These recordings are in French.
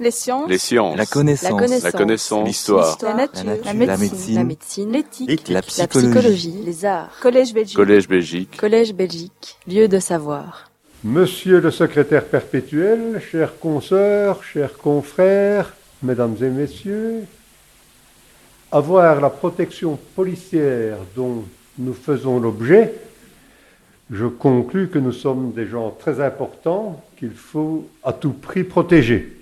Les sciences. Les sciences. La connaissance. La connaissance. L'histoire. La nature. La La nature. médecine. La médecine. L'éthique. La La psychologie. psychologie. Les arts. Collège Belgique. Collège Belgique. Collège Belgique. Lieu de savoir. Monsieur le secrétaire perpétuel, chers consoeurs, chers confrères, mesdames et messieurs, avoir la protection policière dont nous faisons l'objet, je conclus que nous sommes des gens très importants qu'il faut à tout prix protéger.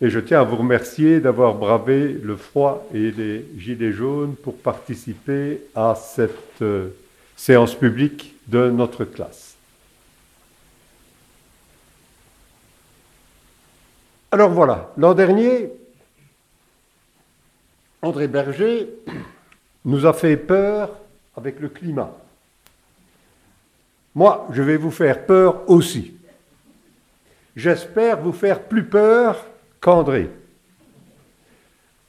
Et je tiens à vous remercier d'avoir bravé le froid et les gilets jaunes pour participer à cette euh, séance publique de notre classe. Alors voilà, l'an dernier, André Berger nous a fait peur avec le climat. Moi, je vais vous faire peur aussi. J'espère vous faire plus peur qu'André.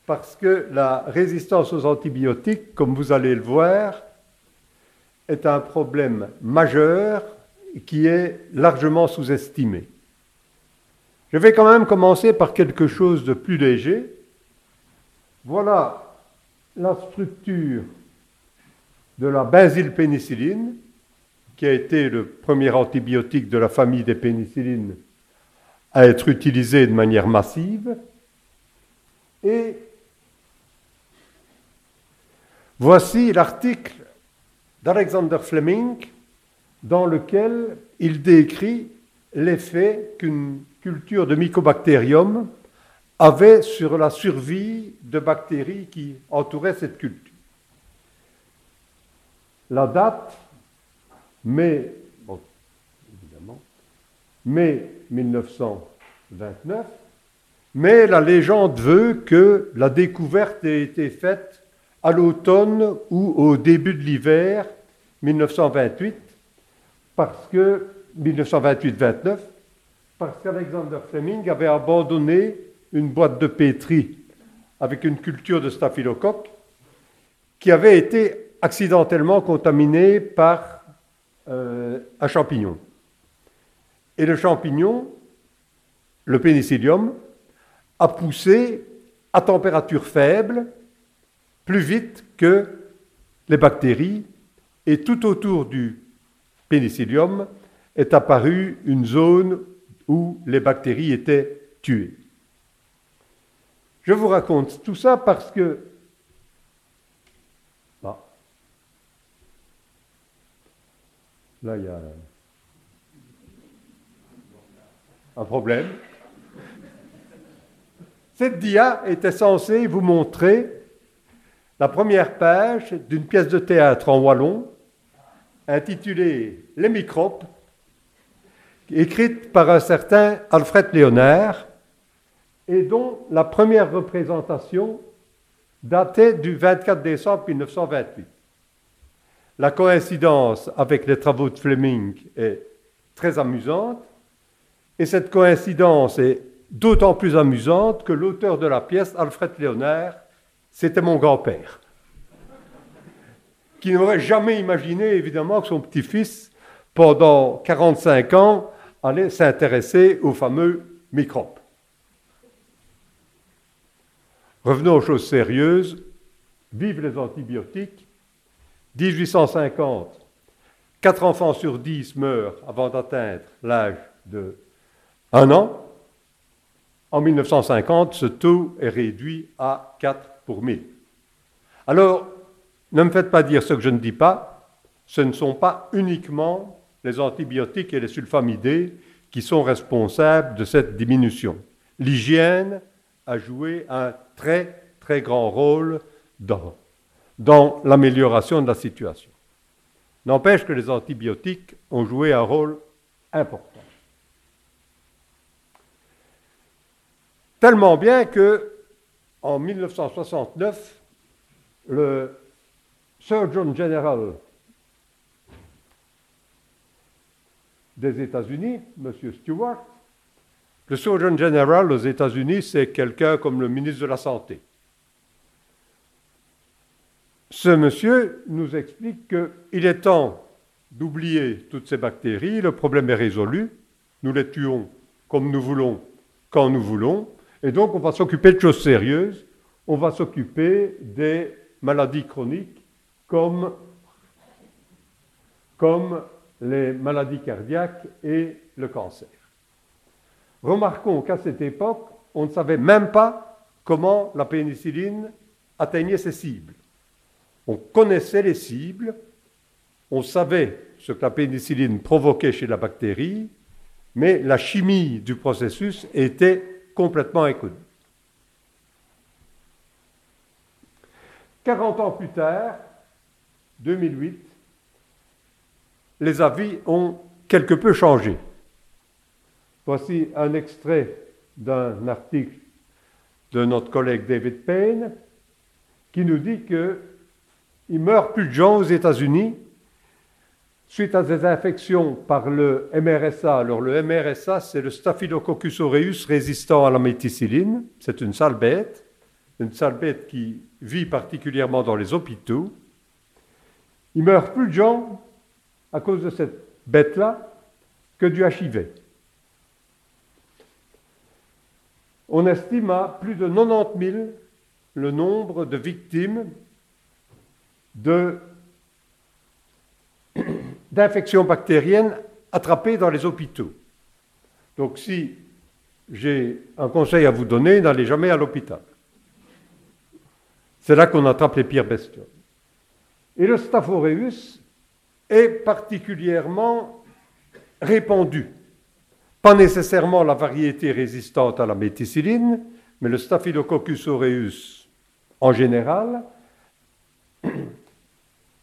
Parce que la résistance aux antibiotiques, comme vous allez le voir, est un problème majeur qui est largement sous-estimé. Je vais quand même commencer par quelque chose de plus léger. Voilà la structure de la benzylpénicilline, qui a été le premier antibiotique de la famille des pénicillines à être utilisé de manière massive. Et voici l'article d'Alexander Fleming dans lequel il décrit l'effet qu'une culture de mycobactérium avait sur la survie de bactéries qui entouraient cette culture. La date, mai, bon, évidemment, mai 1929, mais la légende veut que la découverte ait été faite à l'automne ou au début de l'hiver 1928, parce que 1928-29, parce qu'Alexander Fleming avait abandonné une boîte de pétri avec une culture de staphylocoque qui avait été accidentellement contaminée par euh, un champignon. Et le champignon, le pénicillium, a poussé à température faible plus vite que les bactéries et tout autour du pénicillium est apparue une zone où les bactéries étaient tuées. Je vous raconte tout ça parce que là il y a un problème. Cette dia était censée vous montrer la première page d'une pièce de théâtre en wallon intitulée Les microbes, écrite par un certain Alfred Léonard, et dont la première représentation datait du 24 décembre 1928. La coïncidence avec les travaux de Fleming est très amusante, et cette coïncidence est d'autant plus amusante que l'auteur de la pièce, Alfred Léonard, c'était mon grand-père, qui n'aurait jamais imaginé, évidemment, que son petit-fils, pendant 45 ans, allait s'intéresser aux fameux microbes. Revenons aux choses sérieuses. Vive les antibiotiques. 1850, 4 enfants sur 10 meurent avant d'atteindre l'âge de 1 an? En 1950, ce taux est réduit à 4 pour 1000. Alors, ne me faites pas dire ce que je ne dis pas. Ce ne sont pas uniquement les antibiotiques et les sulfamidés qui sont responsables de cette diminution. L'hygiène a joué un très très grand rôle dans, dans l'amélioration de la situation. N'empêche que les antibiotiques ont joué un rôle important. Tellement bien que, en 1969, le Surgeon General des États-Unis, M. Stewart, le Surgeon General aux États-Unis, c'est quelqu'un comme le ministre de la Santé. Ce monsieur nous explique qu'il est temps d'oublier toutes ces bactéries, le problème est résolu, nous les tuons comme nous voulons quand nous voulons. Et donc, on va s'occuper de choses sérieuses. On va s'occuper des maladies chroniques comme, comme les maladies cardiaques et le cancer. Remarquons qu'à cette époque, on ne savait même pas comment la pénicilline atteignait ses cibles. On connaissait les cibles, on savait ce que la pénicilline provoquait chez la bactérie, mais la chimie du processus était complètement inconnue. 40 ans plus tard, 2008, les avis ont quelque peu changé. Voici un extrait d'un article de notre collègue David Payne qui nous dit qu'il meurt plus de gens aux États-Unis suite à des infections par le MRSA. Alors le MRSA, c'est le Staphylococcus aureus résistant à la méticilline. C'est une sale bête, une sale bête qui vit particulièrement dans les hôpitaux. Il meurt plus de gens à cause de cette bête-là que du HIV. On estime à plus de 90 000 le nombre de victimes d'infections bactériennes attrapées dans les hôpitaux. Donc si j'ai un conseil à vous donner, n'allez jamais à l'hôpital. C'est là qu'on attrape les pires bestioles. Et le Staph aureus est particulièrement répandu. Pas nécessairement la variété résistante à la méticilline, mais le Staphylococcus aureus en général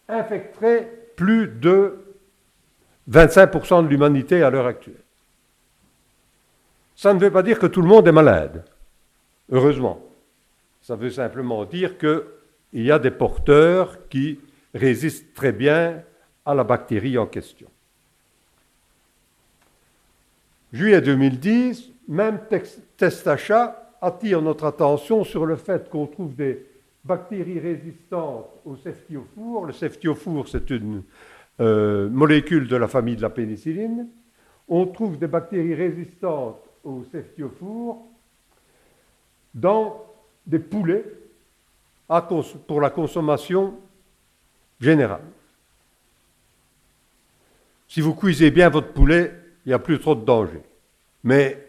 infecterait plus de 25% de l'humanité à l'heure actuelle. Ça ne veut pas dire que tout le monde est malade, heureusement. Ça veut simplement dire qu'il y a des porteurs qui résistent très bien à la bactérie en question. Juillet 2010, même Testacha attire notre attention sur le fait qu'on trouve des bactéries résistantes au ceftiofour. Le ceftiofour, c'est une euh, molécule de la famille de la pénicilline. On trouve des bactéries résistantes au ceftiofour dans des poulets pour la consommation générale. Si vous cuisez bien votre poulet, il n'y a plus trop de danger. Mais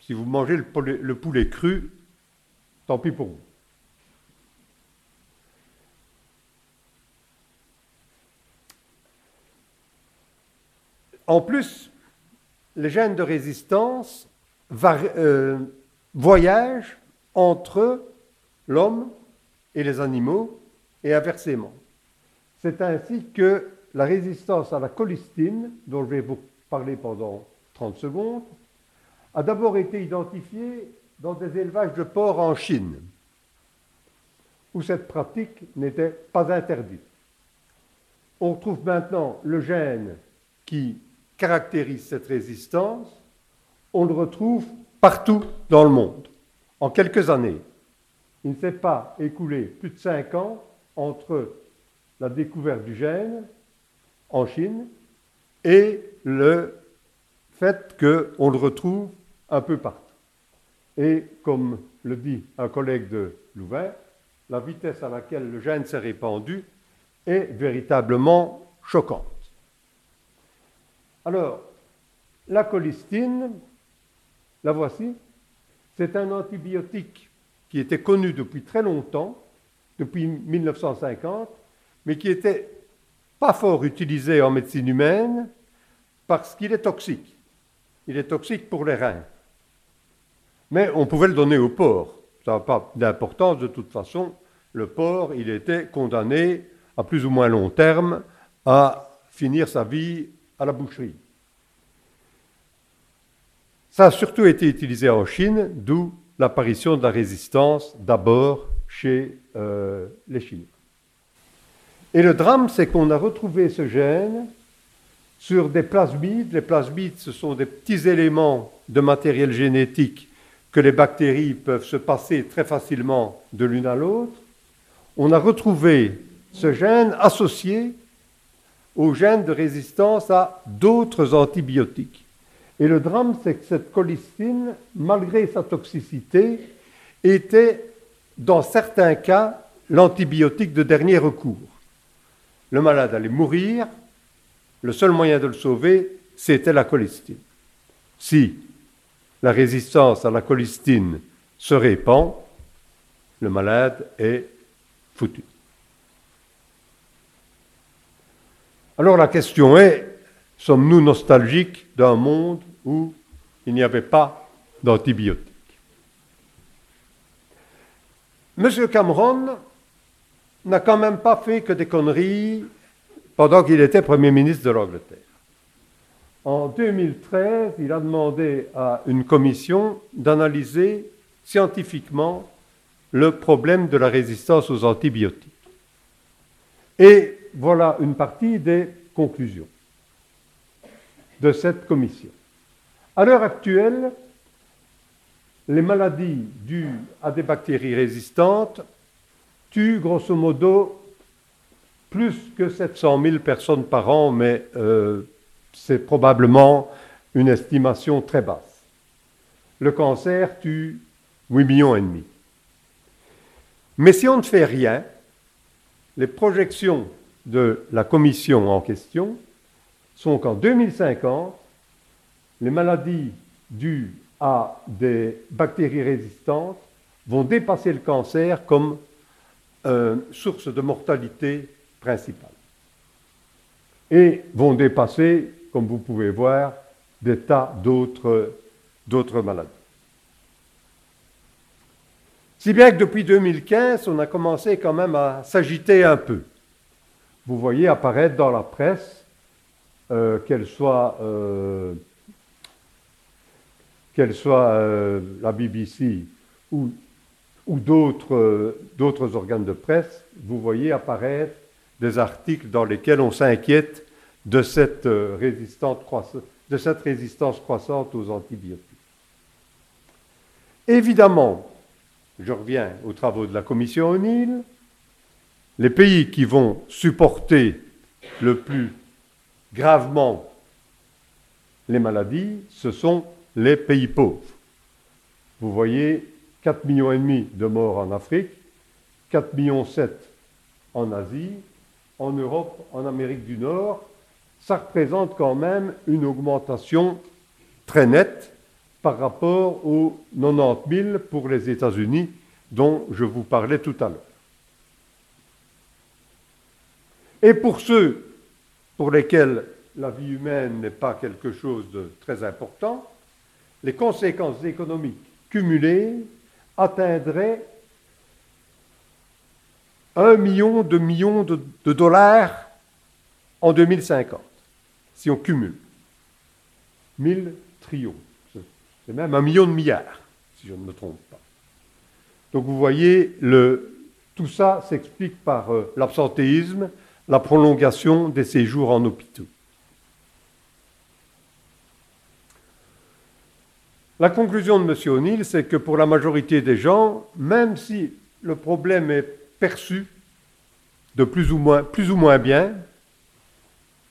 si vous mangez le poulet cru, tant pis pour vous. En plus, les gènes de résistance euh, voyagent entre l'homme et les animaux et inversement. C'est ainsi que la résistance à la colistine, dont je vais vous parler pendant 30 secondes, a d'abord été identifiée dans des élevages de porcs en Chine, où cette pratique n'était pas interdite. On trouve maintenant le gène qui caractérise cette résistance, on le retrouve partout dans le monde, en quelques années. Il ne s'est pas écoulé plus de cinq ans entre la découverte du gène en Chine et le fait qu'on le retrouve un peu partout. Et comme le dit un collègue de Louvain, la vitesse à laquelle le gène s'est répandu est véritablement choquante. Alors, la colistine, la voici, c'est un antibiotique qui était connu depuis très longtemps, depuis 1950, mais qui était pas fort utilisé en médecine humaine parce qu'il est toxique. Il est toxique pour les reins. Mais on pouvait le donner au porc. Ça n'a pas d'importance de toute façon. Le porc, il était condamné à plus ou moins long terme à finir sa vie à la boucherie. Ça a surtout été utilisé en Chine, d'où l'apparition de la résistance d'abord chez euh, les Chinois. Et le drame, c'est qu'on a retrouvé ce gène sur des plasmides. Les plasmides, ce sont des petits éléments de matériel génétique que les bactéries peuvent se passer très facilement de l'une à l'autre. On a retrouvé ce gène associé au gène de résistance à d'autres antibiotiques. Et le drame, c'est que cette colistine, malgré sa toxicité, était, dans certains cas, l'antibiotique de dernier recours. Le malade allait mourir, le seul moyen de le sauver, c'était la colistine. Si la résistance à la colistine se répand, le malade est foutu. Alors la question est, sommes-nous nostalgiques d'un monde où il n'y avait pas d'antibiotiques? Monsieur Cameron n'a quand même pas fait que des conneries pendant qu'il était Premier ministre de l'Angleterre. En 2013, il a demandé à une commission d'analyser scientifiquement le problème de la résistance aux antibiotiques. Et voilà une partie des conclusions de cette commission. À l'heure actuelle, les maladies dues à des bactéries résistantes tuent grosso modo plus que 700 000 personnes par an, mais euh, c'est probablement une estimation très basse. Le cancer tue 8 millions et demi. Mais si on ne fait rien, les projections de la commission en question sont qu'en 2050, les maladies dues à des bactéries résistantes vont dépasser le cancer comme euh, source de mortalité principale. Et vont dépasser, comme vous pouvez voir, des tas d'autres, d'autres maladies. Si bien que depuis 2015, on a commencé quand même à s'agiter un peu. Vous voyez apparaître dans la presse, euh, qu'elle soit euh, soit euh, la BBC ou, d'autres, organes de presse, vous voyez apparaître des articles dans lesquels on s'inquiète de cette, de cette résistance croissante aux antibiotiques. Évidemment, je reviens aux travaux de la commission O'Neill, les pays qui vont supporter le plus gravement les maladies, ce sont les pays pauvres. Vous voyez 4,5 millions et demi de morts en Afrique, 4 millions 7 en Asie, en Europe, en Amérique du Nord. Ça représente quand même une augmentation très nette par rapport aux 90 000 pour les États-Unis dont je vous parlais tout à l'heure. Et pour ceux pour lesquels la vie humaine n'est pas quelque chose de très important, les conséquences économiques cumulées atteindraient un million de millions de, dollars en 2050, si on cumule. 1000 trillions. C'est même un million de milliards, si je ne me trompe pas. Donc vous voyez, tout ça s'explique par euh, l'absentéisme, la prolongation des séjours en hôpitaux. La conclusion de M. O'Neill, c'est que pour la majorité des gens, même si le problème est perçu de plus ou moins, bien,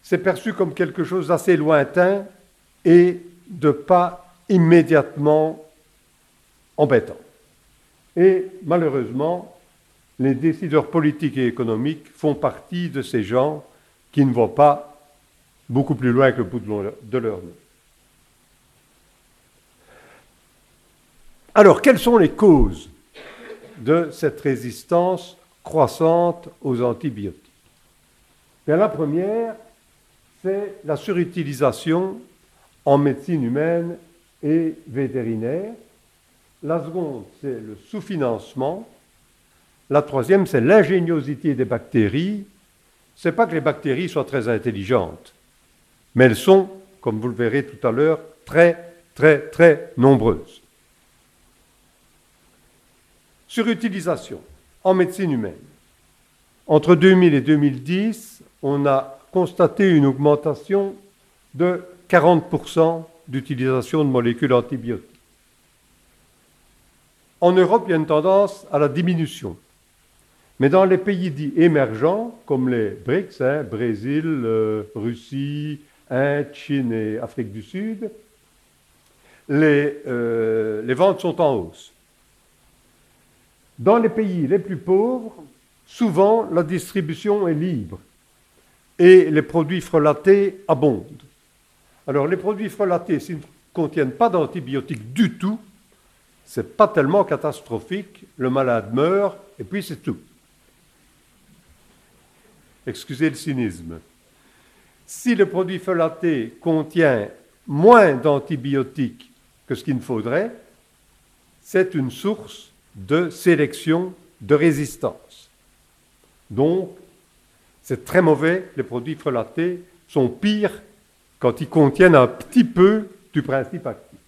c'est perçu comme quelque chose d'assez lointain et de pas immédiatement embêtant. Et malheureusement, les décideurs politiques et économiques font partie de ces gens qui ne vont pas beaucoup plus loin que le bout de leur nez. Alors, quelles sont les causes de cette résistance croissante aux antibiotiques? La première, c'est la surutilisation en médecine humaine et vétérinaire. La seconde, c'est le sous-financement. La troisième, c'est l'ingéniosité des bactéries. Ce n'est pas que les bactéries soient très intelligentes, mais elles sont, comme vous le verrez tout à l'heure, très, très, très nombreuses. Surutilisation en médecine humaine. Entre 2000 et 2010, on a constaté une augmentation de 40% d'utilisation de molécules antibiotiques. En Europe, il y a une tendance à la diminution. Mais dans les pays dits émergents, comme les BRICS, hein, Brésil, euh, Russie, Inde, Chine et Afrique du Sud, les, euh, les ventes sont en hausse. Dans les pays les plus pauvres, souvent la distribution est libre et les produits frelatés abondent. Alors les produits frelatés, s'ils ne contiennent pas d'antibiotiques du tout, c'est pas tellement catastrophique, le malade meurt et puis c'est tout. Excusez le cynisme. Si le produit frelaté contient moins d'antibiotiques que ce qu'il ne faudrait, c'est une source de sélection de résistance. Donc, c'est très mauvais, les produits frelatés sont pires quand ils contiennent un petit peu du principe actif.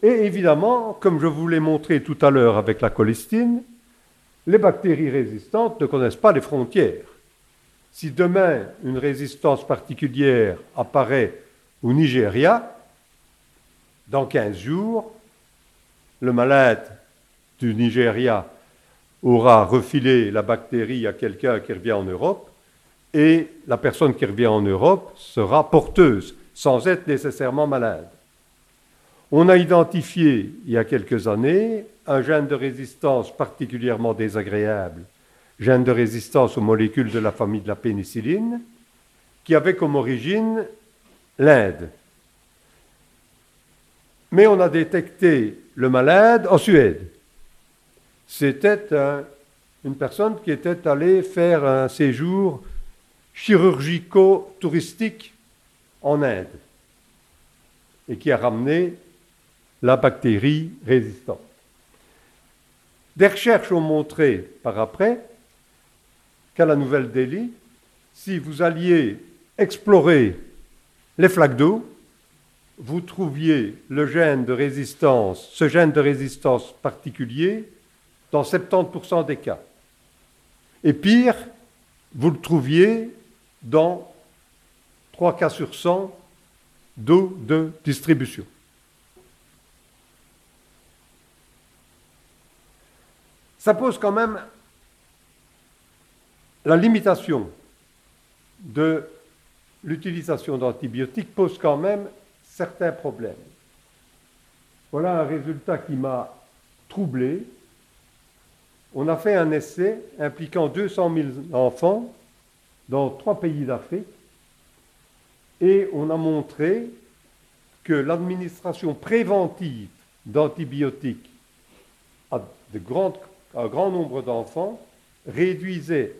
Et évidemment, comme je vous l'ai montré tout à l'heure avec la cholestine, les bactéries résistantes ne connaissent pas les frontières. Si demain une résistance particulière apparaît au Nigeria, dans 15 jours, le malade du Nigeria aura refilé la bactérie à quelqu'un qui revient en Europe et la personne qui revient en Europe sera porteuse sans être nécessairement malade. On a identifié il y a quelques années un gène de résistance particulièrement désagréable, gène de résistance aux molécules de la famille de la pénicilline, qui avait comme origine l'Inde. Mais on a détecté le malade en Suède. C'était une personne qui était allée faire un séjour chirurgico-touristique en Inde et qui a ramené la bactérie résistante. Des recherches ont montré par après qu'à la Nouvelle-Delhi, si vous alliez explorer les flaques d'eau, vous trouviez le gène de résistance, ce gène de résistance particulier, dans 70% des cas. Et pire, vous le trouviez dans 3 cas sur 100 d'eau de distribution. Ça pose quand même la limitation de l'utilisation d'antibiotiques pose quand même certains problèmes. Voilà un résultat qui m'a troublé. On a fait un essai impliquant 200 000 enfants dans trois pays d'Afrique et on a montré que l'administration préventive d'antibiotiques à un grand nombre d'enfants réduisait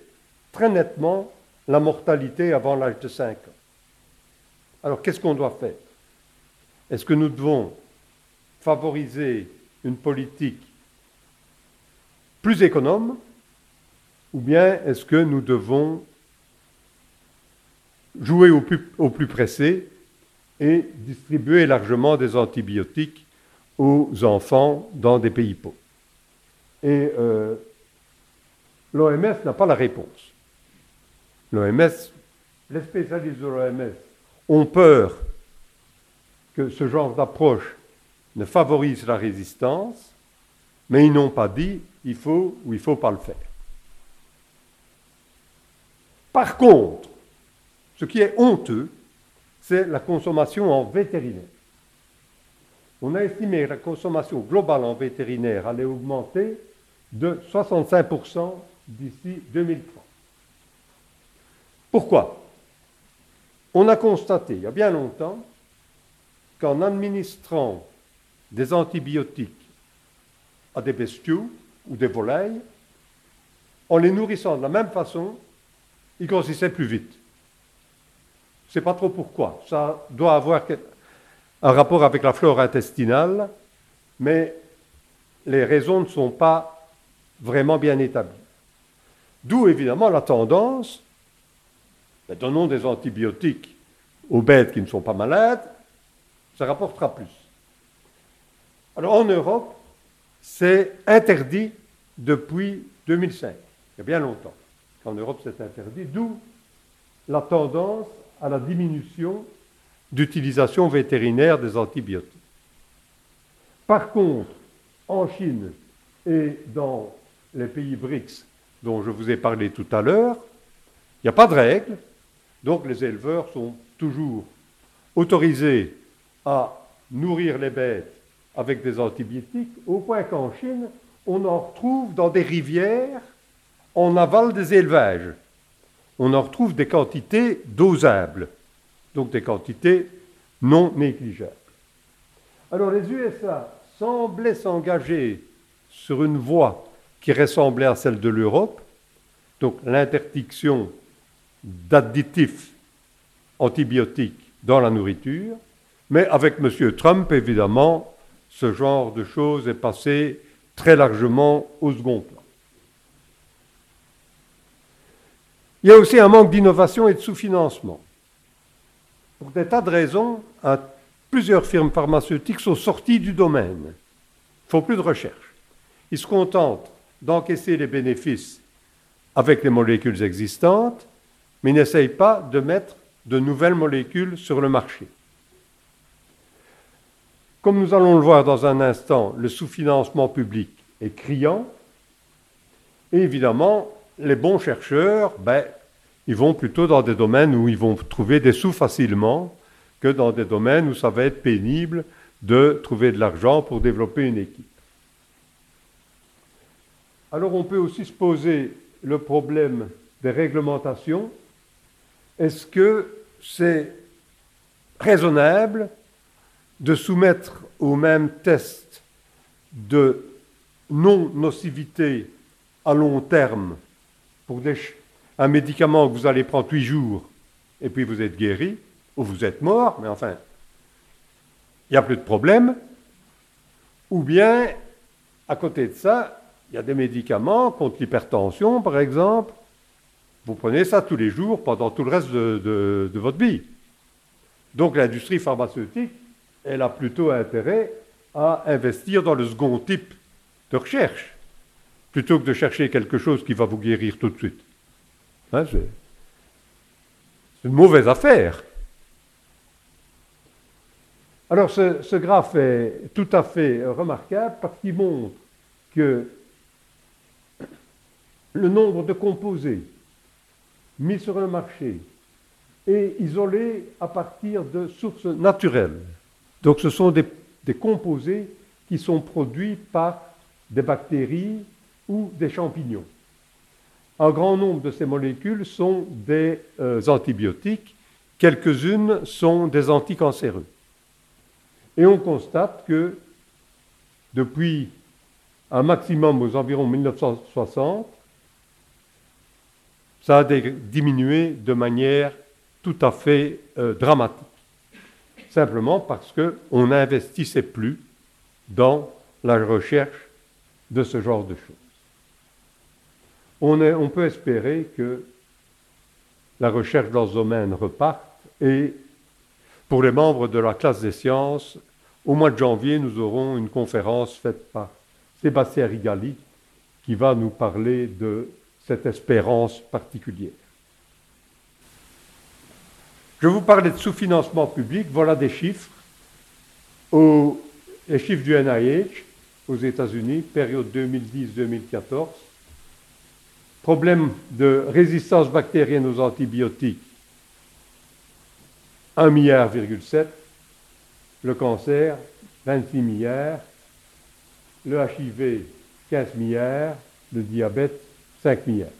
très nettement la mortalité avant l'âge de 5 ans. Alors qu'est-ce qu'on doit faire? Est-ce que nous devons favoriser une politique plus économe ou bien est-ce que nous devons jouer au plus, au plus, pressé et distribuer largement des antibiotiques aux enfants dans des pays pauvres? Et euh, l'OMS n'a pas la réponse l'OMS, les spécialistes de l'OMS ont peur que ce genre d'approche ne favorise la résistance, mais ils n'ont pas dit il faut ou il ne faut pas le faire. Par contre, ce qui est honteux, c'est la consommation en vétérinaire. On a estimé que la consommation globale en vétérinaire allait augmenter de 65% d'ici 2030. Pourquoi? On a constaté il y a bien longtemps qu'en administrant des antibiotiques à des bestiaux ou des volailles, en les nourrissant de la même façon, ils grossissaient plus vite. Je ne sais pas trop pourquoi. Ça doit avoir un rapport avec la flore intestinale, mais les raisons ne sont pas vraiment bien établies. D'où évidemment la tendance donnons des antibiotiques aux bêtes qui ne sont pas malades, ça rapportera plus. Alors en Europe, c'est interdit depuis 2005, il y a bien longtemps qu'en Europe c'est interdit, d'où la tendance à la diminution d'utilisation vétérinaire des antibiotiques. Par contre, en Chine et dans les pays BRICS dont je vous ai parlé tout à l'heure, il n'y a pas de règle, donc les éleveurs sont toujours autorisés à nourrir les bêtes avec des antibiotiques, au point qu'en Chine, on en retrouve dans des rivières en aval des élevages. On en retrouve des quantités dosables, donc des quantités non négligeables. Alors les USA semblaient s'engager sur une voie qui ressemblait à celle de l'Europe, donc l'interdiction d'additifs antibiotiques dans la nourriture, mais avec M. Trump, évidemment, ce genre de choses est passé très largement au second plan. Il y a aussi un manque d'innovation et de sous-financement. Pour des tas de raisons, plusieurs firmes pharmaceutiques sont sorties du domaine. Ne faut plus de recherche. Ils se contentent d'encaisser les bénéfices avec les molécules existantes, mais n'essayent pas de mettre de nouvelles molécules sur le marché. Comme nous allons le voir dans un instant, le sous-financement public est criant. Et évidemment, les bons chercheurs, ben, ils vont plutôt dans des domaines où ils vont trouver des sous facilement que dans des domaines où ça va être pénible de trouver de l'argent pour développer une équipe. Alors on peut aussi se poser le problème des réglementations. Est-ce que c'est raisonnable de soumettre au même test de non-nocivité à long terme pour un médicament que vous allez prendre huit jours et puis vous êtes guéri, ou vous êtes mort, mais enfin, il n'y a plus de problème, ou bien, à côté de ça, il y a des médicaments contre l'hypertension, par exemple, vous prenez ça tous les jours pendant tout le reste de votre vie. Donc l'industrie pharmaceutique elle a plutôt intérêt à investir dans le second type de recherche, plutôt que de chercher quelque chose qui va vous guérir tout de suite. Hein, c'est une mauvaise affaire. Alors ce, ce, graphe est tout à fait remarquable parce qu'il montre que le nombre de composés mis sur le marché est isolé à partir de sources naturelles. Donc ce sont des, composés qui sont produits par des bactéries ou des champignons. Un grand nombre de ces molécules sont des euh, antibiotiques, quelques-unes sont des anticancéreux. Et on constate que depuis un maximum aux environs 1960, ça a diminué de manière tout à fait euh, dramatique simplement parce qu'on n'investissait plus dans la recherche de ce genre de choses. On, on, peut espérer que la recherche dans ce domaine reparte et pour les membres de la classe des sciences, au mois de janvier, nous aurons une conférence faite par Sébastien Rigali qui va nous parler de cette espérance particulière. Je vous parlais de sous-financement public, voilà des chiffres. les chiffres du NIH aux États-Unis, période 2010-2014. Problème de résistance bactérienne aux antibiotiques, 1 milliard, le cancer, 26 milliards, le HIV, 15 milliards, le diabète, 5 milliards.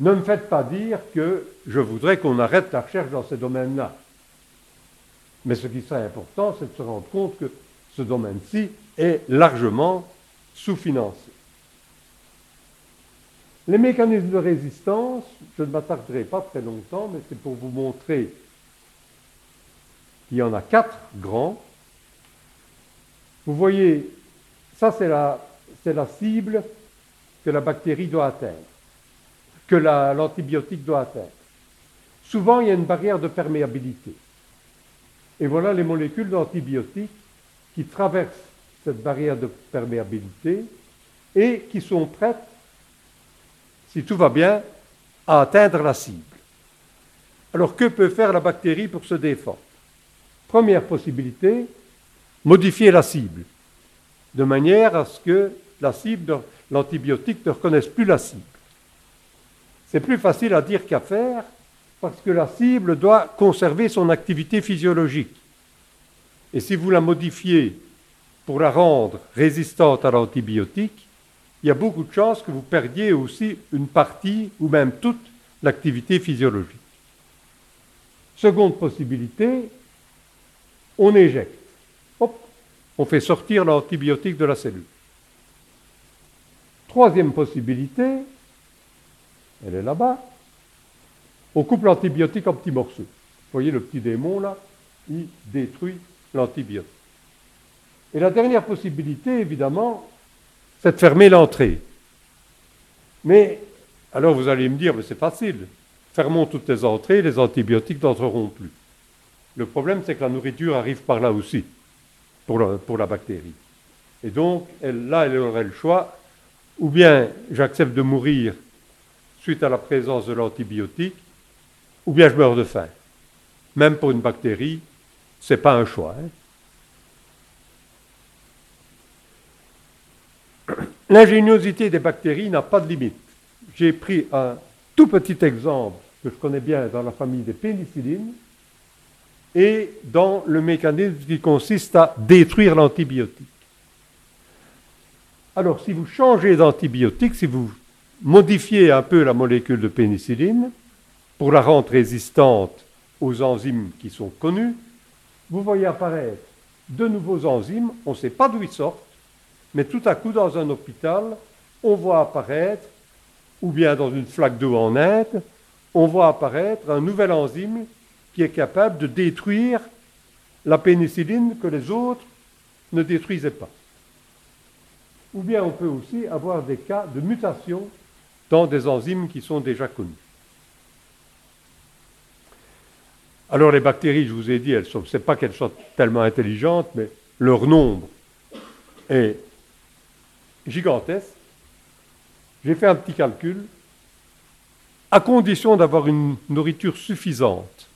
Ne me faites pas dire que je voudrais qu'on arrête la recherche dans ces domaines-là. Mais ce qui serait important, c'est de se rendre compte que ce domaine-ci est largement sous-financé. Les mécanismes de résistance, je ne m'attarderai pas très longtemps, mais c'est pour vous montrer qu'il y en a quatre grands. Vous voyez, ça c'est la, la cible que la bactérie doit atteindre que l'antibiotique doit atteindre. Souvent, il y a une barrière de perméabilité. Et voilà les molécules d'antibiotiques qui traversent cette barrière de perméabilité et qui sont prêtes, si tout va bien, à atteindre la cible. Alors que peut faire la bactérie pour se défendre? Première possibilité, modifier la cible, de manière à ce que l'antibiotique ne reconnaisse plus la cible. C'est plus facile à dire qu'à faire parce que la cible doit conserver son activité physiologique. Et si vous la modifiez pour la rendre résistante à l'antibiotique, il y a beaucoup de chances que vous perdiez aussi une partie ou même toute l'activité physiologique. Seconde possibilité, on éjecte. Hop, on fait sortir l'antibiotique de la cellule. Troisième possibilité, elle est là-bas, on coupe l'antibiotique en petits morceaux. Vous voyez le petit démon là, il détruit l'antibiotique. Et la dernière possibilité, évidemment, c'est de fermer l'entrée. Mais, alors vous allez me dire, mais c'est facile. Fermons toutes les entrées, les antibiotiques n'entreront plus. Le problème, c'est que la nourriture arrive par là aussi, pour la, pour la bactérie. Et donc, elle, là, elle aurait le choix, ou bien j'accepte de mourir suite à la présence de l'antibiotique, ou bien je meurs de faim. Même pour une bactérie, ce n'est pas un choix. Hein. L'ingéniosité des bactéries n'a pas de limite. J'ai pris un tout petit exemple que je connais bien dans la famille des pénicillines et dans le mécanisme qui consiste à détruire l'antibiotique. Alors, si vous changez d'antibiotique, si vous modifiez un peu la molécule de pénicilline pour la rendre résistante aux enzymes qui sont connus, vous voyez apparaître de nouveaux enzymes, on ne sait pas d'où ils sortent, mais tout à coup, dans un hôpital, on voit apparaître, ou bien dans une flaque d'eau en Inde, on voit apparaître un nouvel enzyme qui est capable de détruire la pénicilline que les autres ne détruisaient pas. Ou bien on peut aussi avoir des cas de mutation dans des enzymes qui sont déjà connues. Alors les bactéries, je vous ai dit, elles sont, pas qu'elles sont tellement intelligentes, mais leur nombre est gigantesque. J'ai fait un petit calcul. À condition d'avoir une nourriture suffisante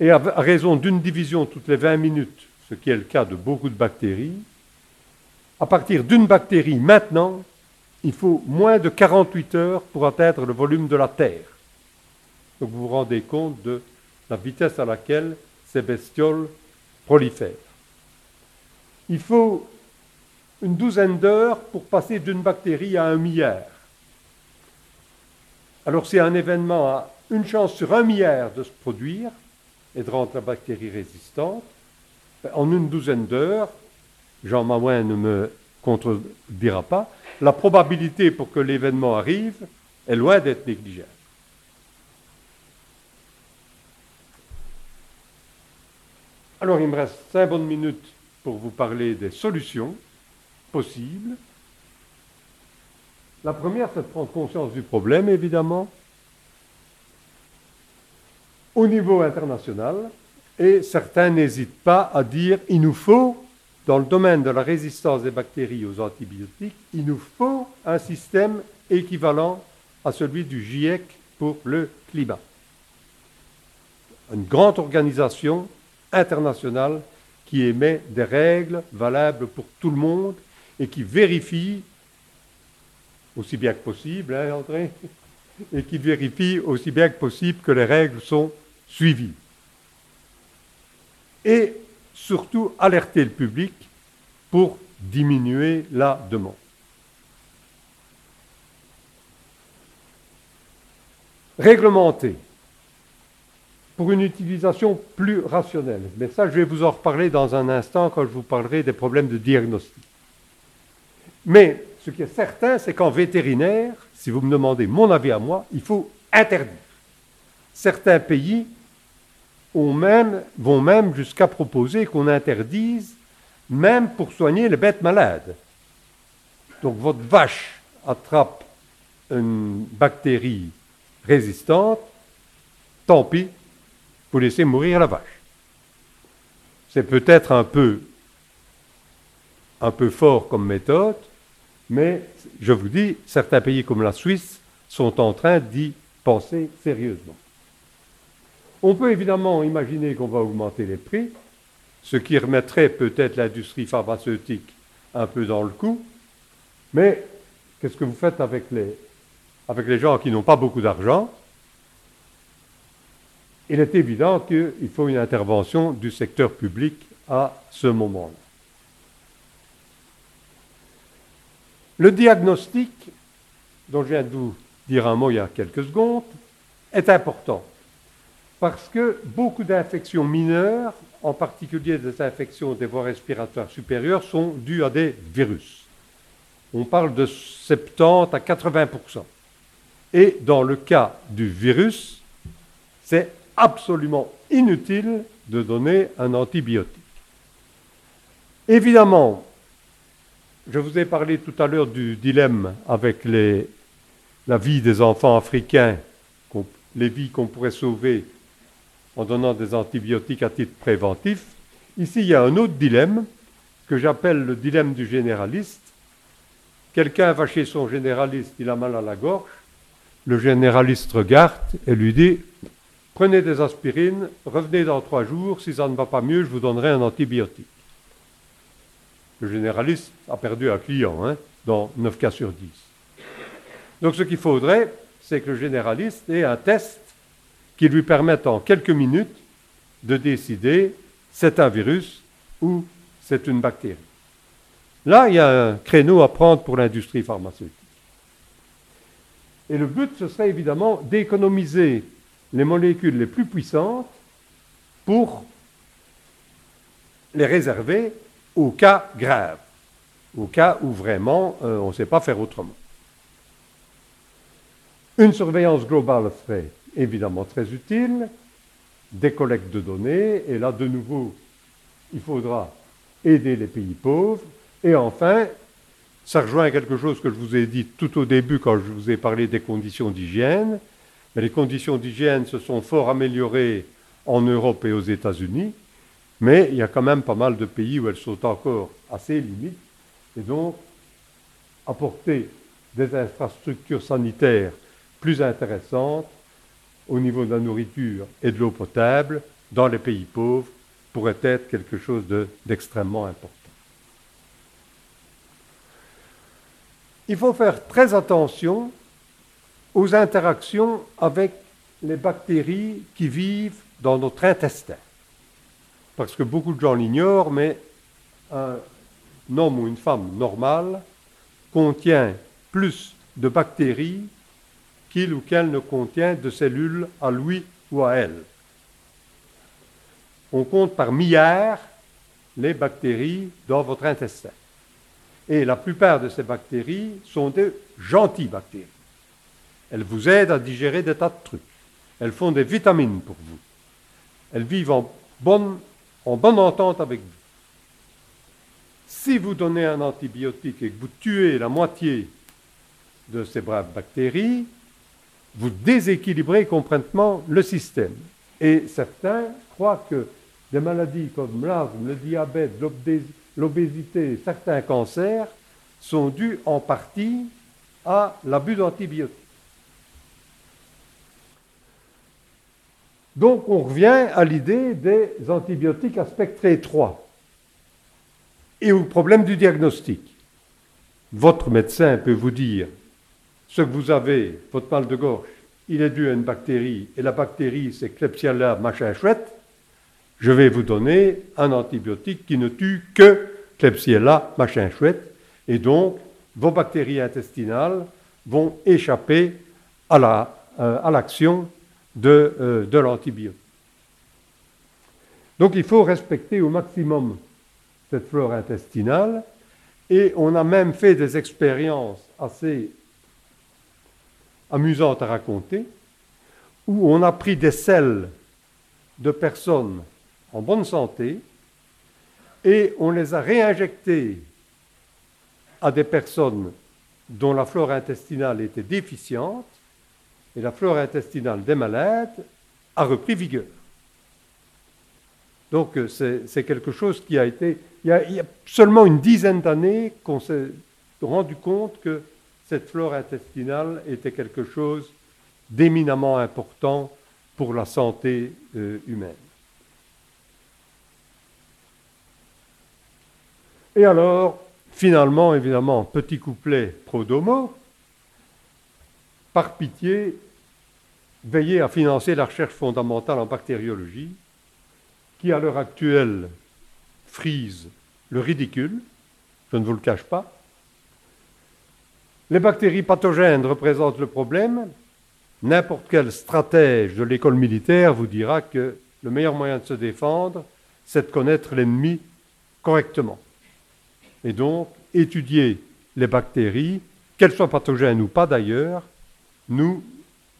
et à raison d'une division toutes les 20 minutes, ce qui est le cas de beaucoup de bactéries, à partir d'une bactérie maintenant, il faut moins de 48 heures pour atteindre le volume de la Terre. Donc vous vous rendez compte de la vitesse à laquelle ces bestioles prolifèrent. Il faut une douzaine d'heures pour passer d'une bactérie à un milliard. Alors c'est un événement à une chance sur un milliard de se produire et de rendre la bactérie résistante. En une douzaine d'heures, Jean Maouin ne me contredira pas, la probabilité pour que l'événement arrive est loin d'être négligeable. Alors il me reste cinq bonnes minutes pour vous parler des solutions possibles. La première, c'est de prendre conscience du problème, évidemment, au niveau international, et certains n'hésitent pas à dire il nous faut dans le domaine de la résistance des bactéries aux antibiotiques, il nous faut un système équivalent à celui du GIEC pour le climat. Une grande organisation internationale qui émet des règles valables pour tout le monde et qui vérifie, aussi bien que possible, hein, André, et qui vérifie aussi bien que possible que les règles sont suivies. Et surtout alerter le public pour diminuer la demande. Réglementer pour une utilisation plus rationnelle. Mais ça, je vais vous en reparler dans un instant quand je vous parlerai des problèmes de diagnostic. Mais ce qui est certain, c'est qu'en vétérinaire, si vous me demandez mon avis à moi, il faut interdire. Certains pays même, vont même jusqu'à proposer qu'on interdise même pour soigner les bêtes malades. Donc votre vache attrape une bactérie résistante, tant pis, vous laissez mourir la vache. C'est peut-être un peu, un peu fort comme méthode, mais je vous dis, certains pays comme la Suisse sont en train d'y penser sérieusement. On peut évidemment imaginer qu'on va augmenter les prix, ce qui remettrait peut-être l'industrie pharmaceutique un peu dans le coup, mais qu'est-ce que vous faites avec les, gens qui n'ont pas beaucoup d'argent? Il est évident qu'il faut une intervention du secteur public à ce moment-là. Le diagnostic, dont je viens de vous dire un mot il y a quelques secondes, est important parce que beaucoup d'infections mineures, en particulier des infections des voies respiratoires supérieures, sont dues à des virus. On parle de 70 à 80% Et dans le cas du virus, c'est absolument inutile de donner un antibiotique. Évidemment, je vous ai parlé tout à l'heure du dilemme avec la vie des enfants africains, les vies qu'on pourrait sauver en donnant des antibiotiques à titre préventif. Ici, il y a un autre dilemme que j'appelle le dilemme du généraliste. Quelqu'un va chez son généraliste, il a mal à la gorge. Le généraliste regarde et lui dit Prenez des aspirines, revenez dans trois jours, si ça ne va pas mieux, je vous donnerai un antibiotique. Le généraliste a perdu un client, hein, dans 9 cas sur 10. Donc ce qu'il faudrait, c'est que le généraliste ait un test qui lui permette en quelques minutes de décider c'est un virus ou c'est une bactérie. Là, il y a un créneau à prendre pour l'industrie pharmaceutique. Et le but, ce serait évidemment d'économiser les molécules les plus puissantes pour les réserver au cas grave, au cas où vraiment euh, on ne sait pas faire autrement. Une surveillance globale serait évidemment très utile, des collectes de données, et là de nouveau, il faudra aider les pays pauvres, et enfin, ça rejoint quelque chose que je vous ai dit tout au début quand je vous ai parlé des conditions d'hygiène, mais les conditions d'hygiène se sont fort améliorées en Europe et aux États-Unis, mais il y a quand même pas mal de pays où elles sont encore assez limites. Et donc, apporter des infrastructures sanitaires plus intéressantes au niveau de la nourriture et de l'eau potable dans les pays pauvres pourrait être quelque chose d'extrêmement important. Il faut faire très attention aux interactions avec les bactéries qui vivent dans notre intestin parce que beaucoup de gens l'ignorent, mais un homme ou une femme normale contient plus de bactéries qu'il ou qu'elle ne contient de cellules à lui ou à elle. On compte par milliards les bactéries dans votre intestin. Et la plupart de ces bactéries sont des gentilles bactéries. Elles vous aident à digérer des tas de trucs. Elles font des vitamines pour vous. Elles vivent en bonne en bonne entente avec vous. Si vous donnez un antibiotique et que vous tuez la moitié de ces braves bactéries, vous déséquilibrez complètement le système. Et certains croient que des maladies comme l'asthme, le diabète, l'obésité, certains cancers sont dus en partie à l'abus d'antibiotiques. Donc on revient à l'idée des antibiotiques à spectre étroit et au problème du diagnostic. Votre médecin peut vous dire ce que vous avez, votre mal de gorge, il est dû à une bactérie, et la bactérie c'est Klebsiella machin chouette, je vais vous donner un antibiotique qui ne tue que Klebsiella machin chouette, et donc vos bactéries intestinales vont échapper à euh, l'action de, euh, de l'antibiotique. Donc il faut respecter au maximum cette flore intestinale et on a même fait des expériences assez amusantes à raconter où on a pris des selles de personnes en bonne santé et on les a réinjectées à des personnes dont la flore intestinale était déficiente et la flore intestinale des malades a repris vigueur. Donc euh, c'est quelque chose qui a été... Il y a seulement une dizaine d'années qu'on s'est rendu compte que cette flore intestinale était quelque chose d'éminemment important pour la santé euh, humaine. Et alors, finalement, évidemment, petit couplet pro domo, par pitié, veillez à financer la recherche fondamentale en bactériologie, qui à l'heure actuelle frise le ridicule, je ne vous le cache pas. Les bactéries pathogènes représentent le problème. N'importe quel stratège de l'école militaire vous dira que le meilleur moyen de se défendre, c'est de connaître l'ennemi correctement. Et donc, étudier les bactéries, qu'elles soient pathogènes ou pas d'ailleurs, nous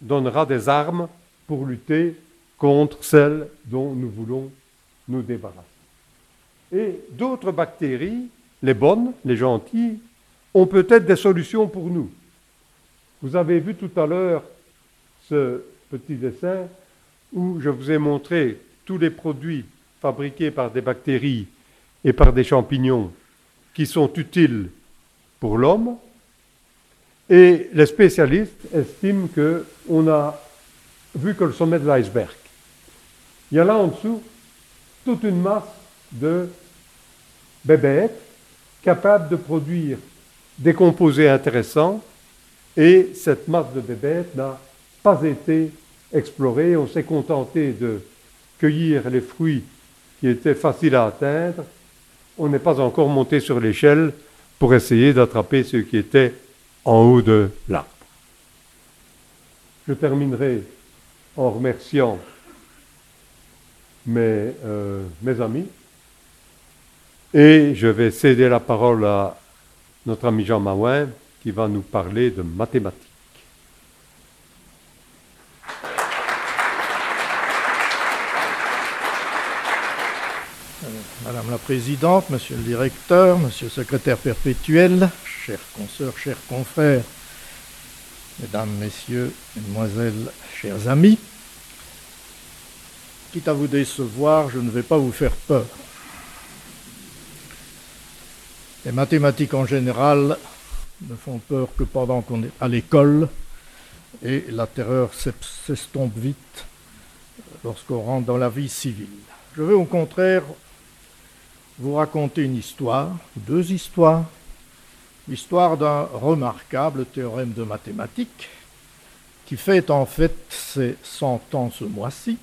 donnera des armes pour lutter contre celles dont nous voulons nous débarrasser. Et d'autres bactéries, les bonnes, les gentilles, ont peut-être des solutions pour nous. Vous avez vu tout à l'heure ce petit dessin où je vous ai montré tous les produits fabriqués par des bactéries et par des champignons qui sont utiles pour l'homme. Et les spécialistes estiment qu'on a vu que le sommet de l'iceberg. Il y a là en dessous toute une masse de bébêtes capables de produire des composés intéressants et cette masse de bébêtes n'a pas été explorée. On s'est contenté de cueillir les fruits qui étaient faciles à atteindre. On n'est pas encore monté sur l'échelle pour essayer d'attraper ceux qui étaient en haut de l'arbre. Je terminerai en remerciant mes, euh, mes amis et je vais céder la parole à notre ami Jean Maouin qui va nous parler de mathématiques. Madame la Présidente, Monsieur le Directeur, Monsieur le Secrétaire perpétuel, chers consoeurs, chers confrères, Mesdames, Messieurs, Mesdemoiselles, chers amis, quitte à vous décevoir, je ne vais pas vous faire peur. Les mathématiques en général ne font peur que pendant qu'on est à l'école et la terreur s'estompe vite lorsqu'on rentre dans la vie civile. Je vais au contraire vous raconter une histoire, deux histoires, l'histoire d'un remarquable théorème de mathématiques qui fait en fait ses 100 ans ce mois-ci,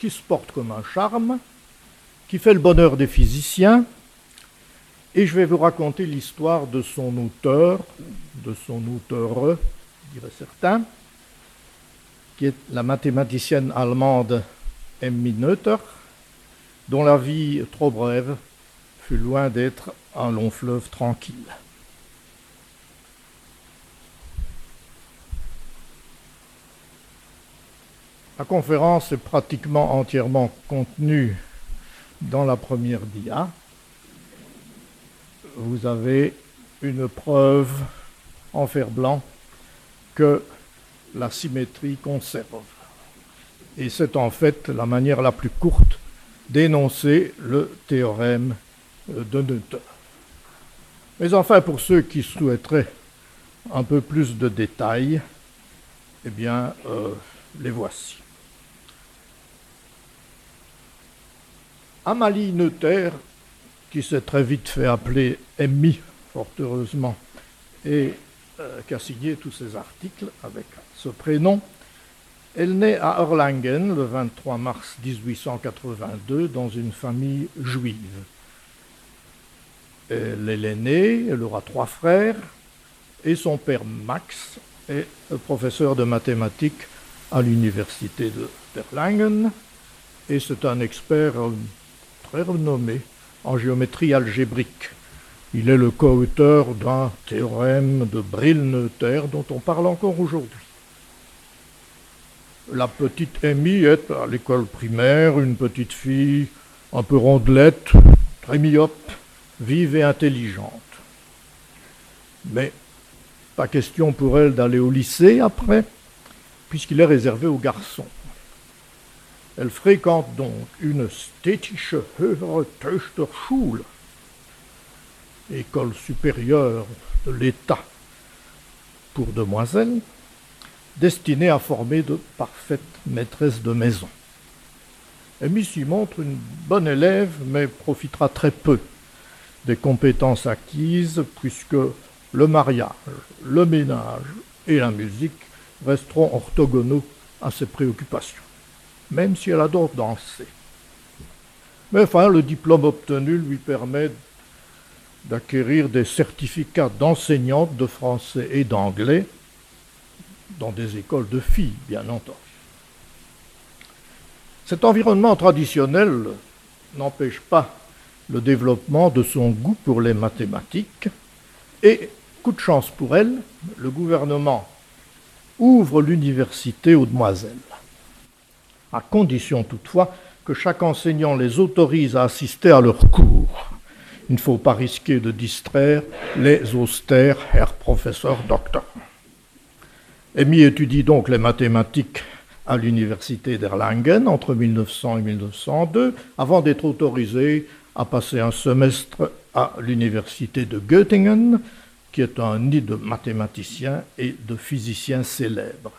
qui se porte comme un charme, qui fait le bonheur des physiciens et je vais vous raconter l'histoire de son auteur, de son auteur, diraient certains, qui est la mathématicienne allemande Emmy Noether, dont la vie trop brève fut loin d'être un long fleuve tranquille. La conférence est pratiquement entièrement contenue dans la première dia vous avez une preuve en fer blanc que la symétrie conserve. Et c'est en fait la manière la plus courte d'énoncer le théorème de Noether. Mais enfin, pour ceux qui souhaiteraient un peu plus de détails, eh bien, euh, les voici. Amalie Noether qui s'est très vite fait appeler Emmy, fort heureusement, et euh, qui a signé tous ses articles avec ce prénom. Elle naît à Erlangen le 23 mars 1882 dans une famille juive. Elle est l'aînée, elle aura trois frères, et son père Max est professeur de mathématiques à l'université de Erlangen, et c'est un expert euh, très renommé en géométrie algébrique. Il est le co-auteur d'un théorème de Brill-Noether dont on parle encore aujourd'hui. La petite Amy est à l'école primaire une petite fille un peu rondelette, très myope, vive et intelligente. Mais pas question pour elle d'aller au lycée après, puisqu'il est réservé aux garçons. Elle fréquente donc une städtische höhere Töchterschule, école supérieure de l'État pour demoiselles, destinée à former de parfaites maîtresses de maison. Amy s'y montre une bonne élève, mais profitera très peu des compétences acquises, puisque le mariage, le ménage et la musique resteront orthogonaux à ses préoccupations même si elle adore danser. Mais enfin, le diplôme obtenu lui permet d'acquérir des certificats d'enseignante de français et d'anglais dans des écoles de filles, bien entendu. Cet environnement traditionnel n'empêche pas le développement de son goût pour les mathématiques et, coup de chance pour elle, le gouvernement ouvre l'université aux demoiselles, à condition toutefois que chaque enseignant les autorise à assister à leurs cours. Il ne faut pas risquer de distraire les austères Herr Professeur Docteur. Amy étudie donc les mathématiques à l'université d'Erlangen entre 1900 et 1902, avant d'être autorisé à passer un semestre à l'université de Göttingen, qui est un nid de mathématiciens et de physiciens célèbres.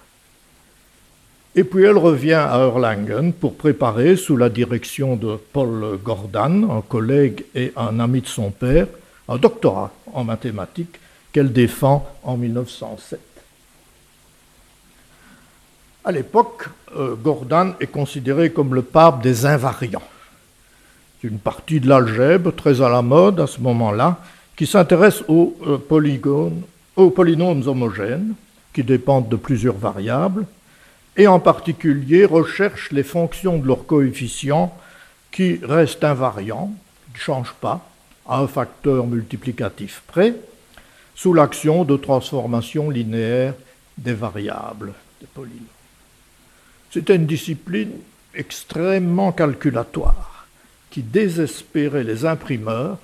Et puis elle revient à Erlangen pour préparer, sous la direction de Paul Gordon, un collègue et un ami de son père, un doctorat en mathématiques qu'elle défend en 1907. À l'époque, euh, Gordon est considéré comme le pape des invariants. C'est une partie de l'algèbre très à la mode à ce moment-là, qui s'intéresse aux, euh, polygones, aux polynômes homogènes, qui dépendent de plusieurs variables, et en particulier recherche les fonctions de leurs coefficients qui restent invariants, ne changent pas, à un facteur multiplicatif près, sous l'action de transformation linéaire des variables, des polynômes. C'était une discipline extrêmement calculatoire qui désespérait les imprimeurs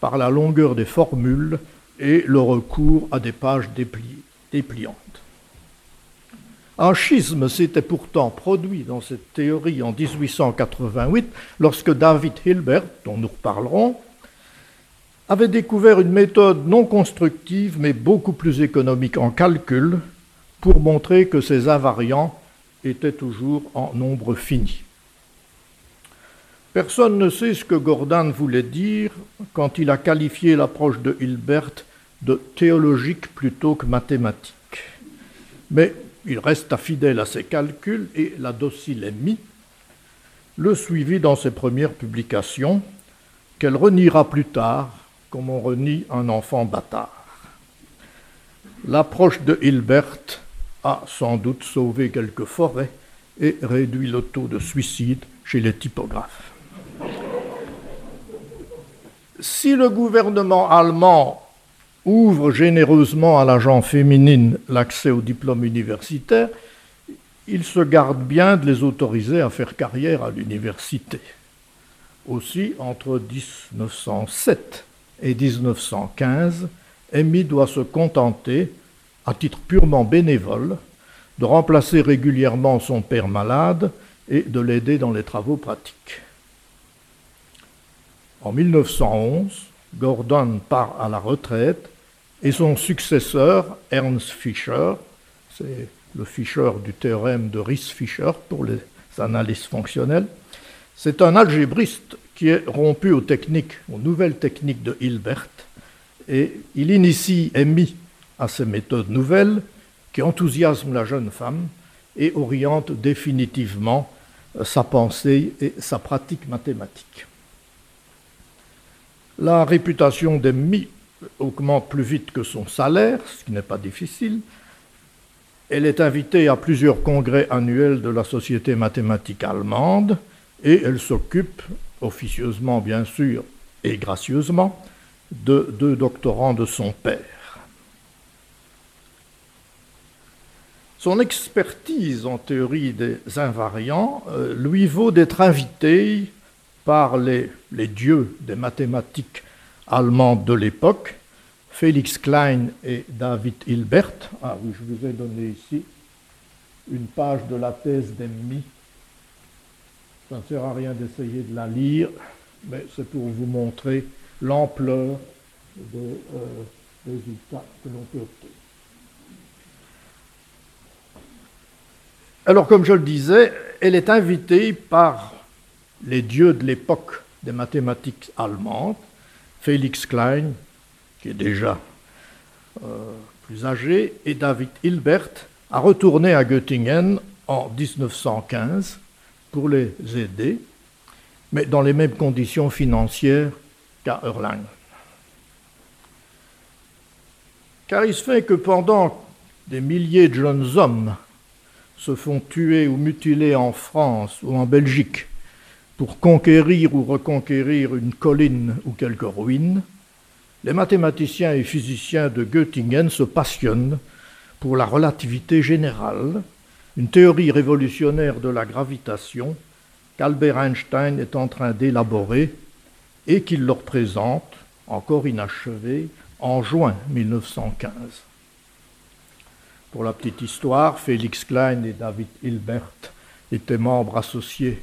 par la longueur des formules et le recours à des pages dépliantes. Un schisme s'était pourtant produit dans cette théorie en 1888 lorsque David Hilbert, dont nous reparlerons, avait découvert une méthode non constructive mais beaucoup plus économique en calcul pour montrer que ces invariants étaient toujours en nombre fini. Personne ne sait ce que Gordon voulait dire quand il a qualifié l'approche de Hilbert de théologique plutôt que mathématique. Mais il resta fidèle à ses calculs et la docile Amy le suivit dans ses premières publications, qu'elle reniera plus tard, comme on renie un enfant bâtard. L'approche de Hilbert a sans doute sauvé quelques forêts et réduit le taux de suicide chez les typographes. Si le gouvernement allemand ouvre généreusement à l'agent féminine l'accès au diplôme universitaire, il se garde bien de les autoriser à faire carrière à l'université. Aussi, entre 1907 et 1915, Amy doit se contenter, à titre purement bénévole, de remplacer régulièrement son père malade et de l'aider dans les travaux pratiques. En 1911, Gordon part à la retraite et son successeur, Ernst Fischer, c'est le Fischer du théorème de Ries-Fischer pour les analyses fonctionnelles, c'est un algébriste qui est rompu aux techniques, aux nouvelles techniques de Hilbert, et il initie Amy à ces méthodes nouvelles qui enthousiasment la jeune femme et orientent définitivement sa pensée et sa pratique mathématique. La réputation d'Amy augmente plus vite que son salaire, ce qui n'est pas difficile. Elle est invitée à plusieurs congrès annuels de la Société mathématique allemande et elle s'occupe, officieusement bien sûr et gracieusement, de deux doctorants de son père. Son expertise en théorie des invariants euh, lui vaut d'être invité par les dieux des mathématiques allemandes de l'époque, Félix Klein et David Hilbert. Ah oui, je vous ai donné ici une page de la thèse d'Emmy. Ça ne sert à rien d'essayer de la lire, mais c'est pour vous montrer l'ampleur des euh, résultats que l'on peut obtenir. Alors, comme je le disais, elle est invitée par les dieux de l'époque des mathématiques allemandes, Félix Klein, qui est déjà euh, plus âgé, et David Hilbert, a retourné à Göttingen en 1915 pour les aider. mais dans les mêmes conditions financières qu'à Erlangen. Car il se fait que pendant des milliers de jeunes hommes se font tuer ou mutiler en France ou en Belgique pour conquérir ou reconquérir une colline ou quelques ruines, les mathématiciens et physiciens de Göttingen se passionnent pour la relativité générale, une théorie révolutionnaire de la gravitation qu'Albert Einstein est en train d'élaborer et qu'il leur présente, encore inachevé, en juin 1915. Pour la petite histoire, Félix Klein et David Hilbert étaient membres associés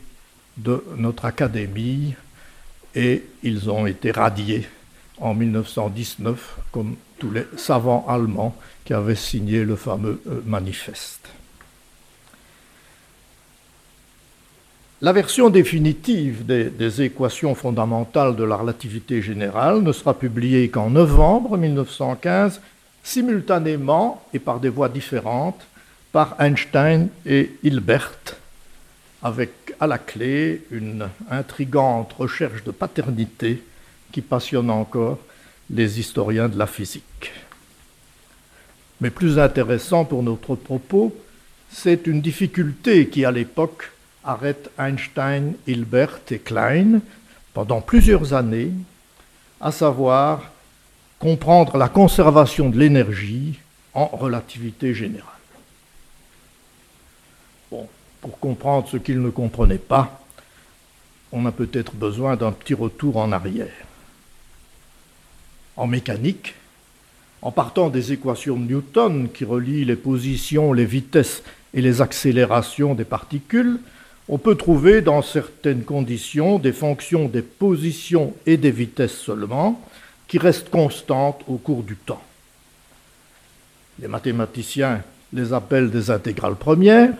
de notre académie et ils ont été radiés en 1919 comme tous les savants allemands qui avaient signé le fameux euh, manifeste. La version définitive des, des, équations fondamentales de la relativité générale ne sera publiée qu'en novembre 1915, simultanément et par des voies différentes par Einstein et Hilbert, avec à la clé une intrigante recherche de paternité qui passionne encore les historiens de la physique. Mais plus intéressant pour notre propos, c'est une difficulté qui, à l'époque, arrête Einstein, Hilbert et Klein pendant plusieurs années, à savoir comprendre la conservation de l'énergie en relativité générale. Pour comprendre ce qu'ils ne comprenaient pas, on a peut-être besoin d'un petit retour en arrière. En mécanique, en partant des équations de Newton qui relient les positions, les vitesses et les accélérations des particules, on peut trouver dans certaines conditions des fonctions des positions et des vitesses seulement qui restent constantes au cours du temps. Les mathématiciens les appellent des intégrales premières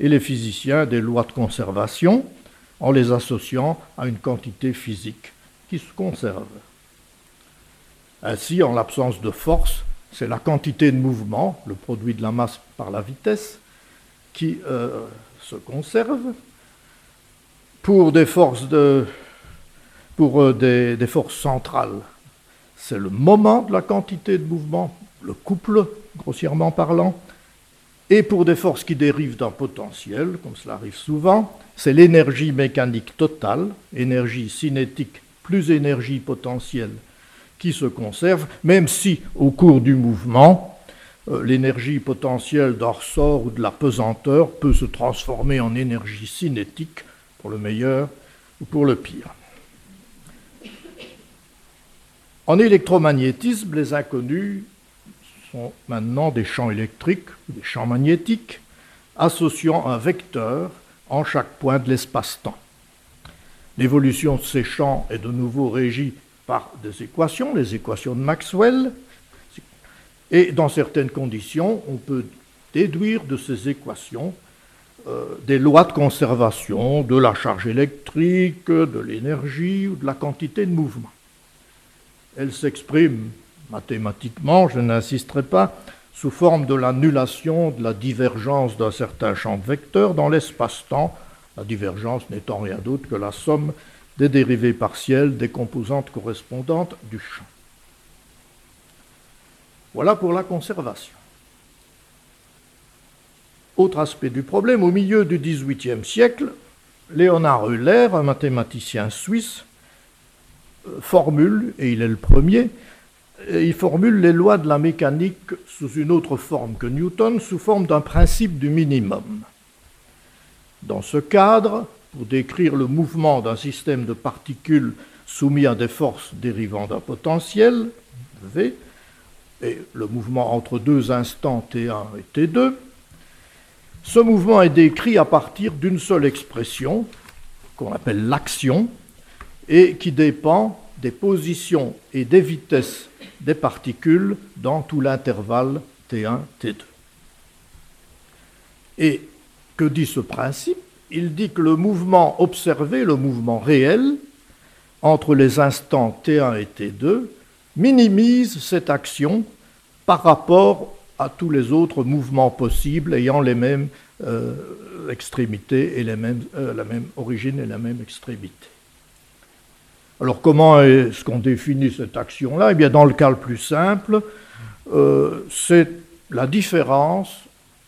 et les physiciens des lois de conservation en les associant à une quantité physique qui se conserve. Ainsi, en l'absence de force, c'est la quantité de mouvement, le produit de la masse par la vitesse, qui euh, se conserve. Pour des forces, de, pour, euh, des, des forces centrales, c'est le moment de la quantité de mouvement, le couple, grossièrement parlant. Et pour des forces qui dérivent d'un potentiel, comme cela arrive souvent, c'est l'énergie mécanique totale, énergie cinétique plus énergie potentielle qui se conserve, même si au cours du mouvement, euh, l'énergie potentielle d'un ressort ou de la pesanteur peut se transformer en énergie cinétique pour le meilleur ou pour le pire. En électromagnétisme, les inconnus sont maintenant des champs électriques, des champs magnétiques, associant un vecteur en chaque point de l'espace-temps. L'évolution de ces champs est de nouveau régie par des équations, les équations de Maxwell, et dans certaines conditions, on peut déduire de ces équations euh, des lois de conservation de la charge électrique, de l'énergie ou de la quantité de mouvement. Elles s'expriment mathématiquement, je n'insisterai pas, sous forme de l'annulation de la divergence d'un certain champ de vecteurs dans l'espace-temps, la divergence n'étant rien d'autre que la somme des dérivées partielles des composantes correspondantes du champ. Voilà pour la conservation. Autre aspect du problème, au milieu du XVIIIe siècle, Léonard Euler, un mathématicien suisse, euh, formule, et il est le premier, il formule les lois de la mécanique sous une autre forme que Newton, sous forme d'un principe du minimum. Dans ce cadre, pour décrire le mouvement d'un système de particules soumis à des forces dérivant d'un potentiel, V, et le mouvement entre deux instants T1 et T2, ce mouvement est décrit à partir d'une seule expression, qu'on appelle l'action, et qui dépend des positions et des vitesses des particules dans tout l'intervalle T1, T2. Et que dit ce principe? Il dit que le mouvement observé, le mouvement réel, entre les instants T1 et T2, minimise cette action par rapport à tous les autres mouvements possibles ayant les mêmes euh, extrémités et euh, la même origine et la même extrémité. Alors comment est-ce qu'on définit cette action-là? Eh bien dans le cas le plus simple, euh, c'est la différence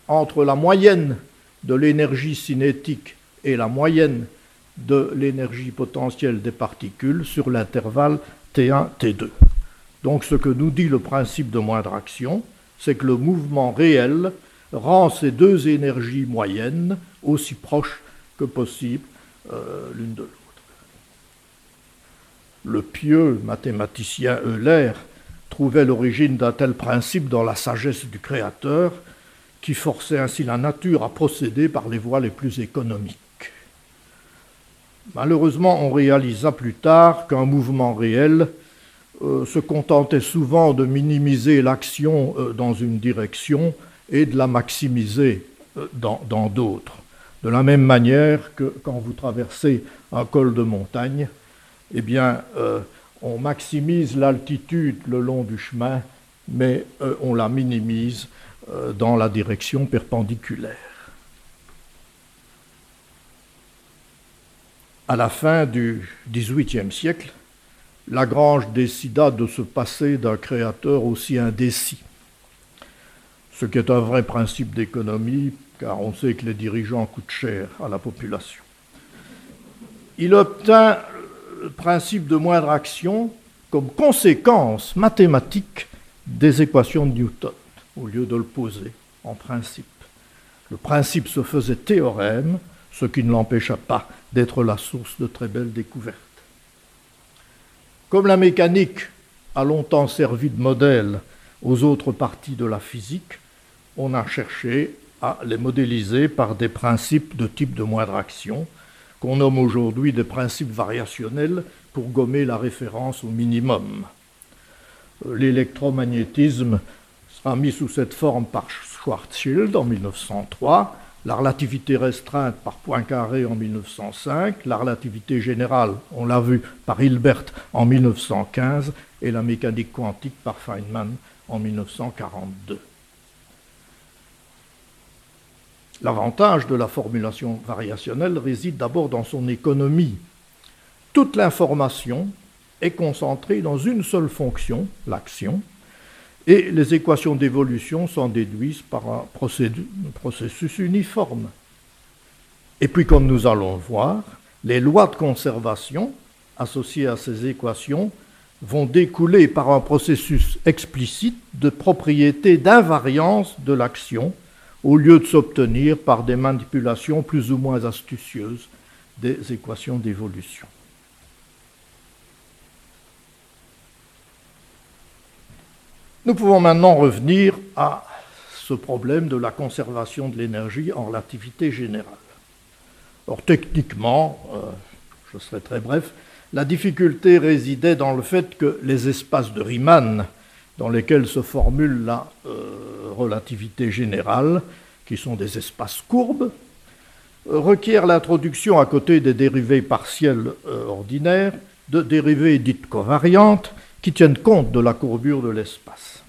entre la moyenne de l'énergie cinétique et la moyenne de l'énergie potentielle des particules sur l'intervalle T1, T2. Donc ce que nous dit le principe de moindre action, c'est que le mouvement réel rend ces deux énergies moyennes aussi proches que possible euh, l'une de l'autre. Le pieux mathématicien Euler trouvait l'origine d'un tel principe dans la sagesse du Créateur, qui forçait ainsi la nature à procéder par les voies les plus économiques. Malheureusement, on réalisa plus tard qu'un mouvement réel euh, se contentait souvent de minimiser l'action euh, dans une direction et de la maximiser euh, dans d'autres. De la même manière que quand vous traversez un col de montagne, eh bien, on maximise l'altitude le long du chemin, mais on la minimise dans la direction perpendiculaire. À la fin du XVIIIe siècle, Lagrange décida de se passer d'un créateur aussi indécis, ce qui est un vrai principe d'économie, car on sait que les dirigeants coûtent cher à la population. Il obtint principe de moindre action comme conséquence mathématique des équations de Newton, au lieu de le poser en principe. Le principe se faisait théorème, ce qui ne l'empêcha pas d'être la source de très belles découvertes. Comme la mécanique a longtemps servi de modèle aux autres parties de la physique, on a cherché à les modéliser par des principes de type de moindre action, qu'on nomme aujourd'hui des principes variationnels pour gommer la référence au minimum. L'électromagnétisme sera mis sous cette forme par Schwarzschild en 1903, la relativité restreinte par Poincaré en 1905, la relativité générale, on l'a vu, par Hilbert en 1915, et la mécanique quantique par Feynman en 1942. L'avantage de la formulation variationnelle réside d'abord dans son économie. Toute l'information est concentrée dans une seule fonction, l'action, et les équations d'évolution sont déduites par un processus uniforme. Et puis, comme nous allons le voir, les lois de conservation associées à ces équations vont découler par un processus explicite de propriété d'invariance de l'action au lieu de s'obtenir par des manipulations plus ou moins astucieuses des équations d'évolution. Nous pouvons maintenant revenir à ce problème de la conservation de l'énergie en relativité générale. Or, techniquement, euh, je serai très bref, la difficulté résidait dans le fait que les espaces de Riemann, dans lesquels se formule la euh, relativité générale, qui sont des espaces courbes, requièrent l'introduction à côté des dérivées partielles euh, ordinaires de dérivées dites covariantes qui tiennent compte de la courbure de l'espace.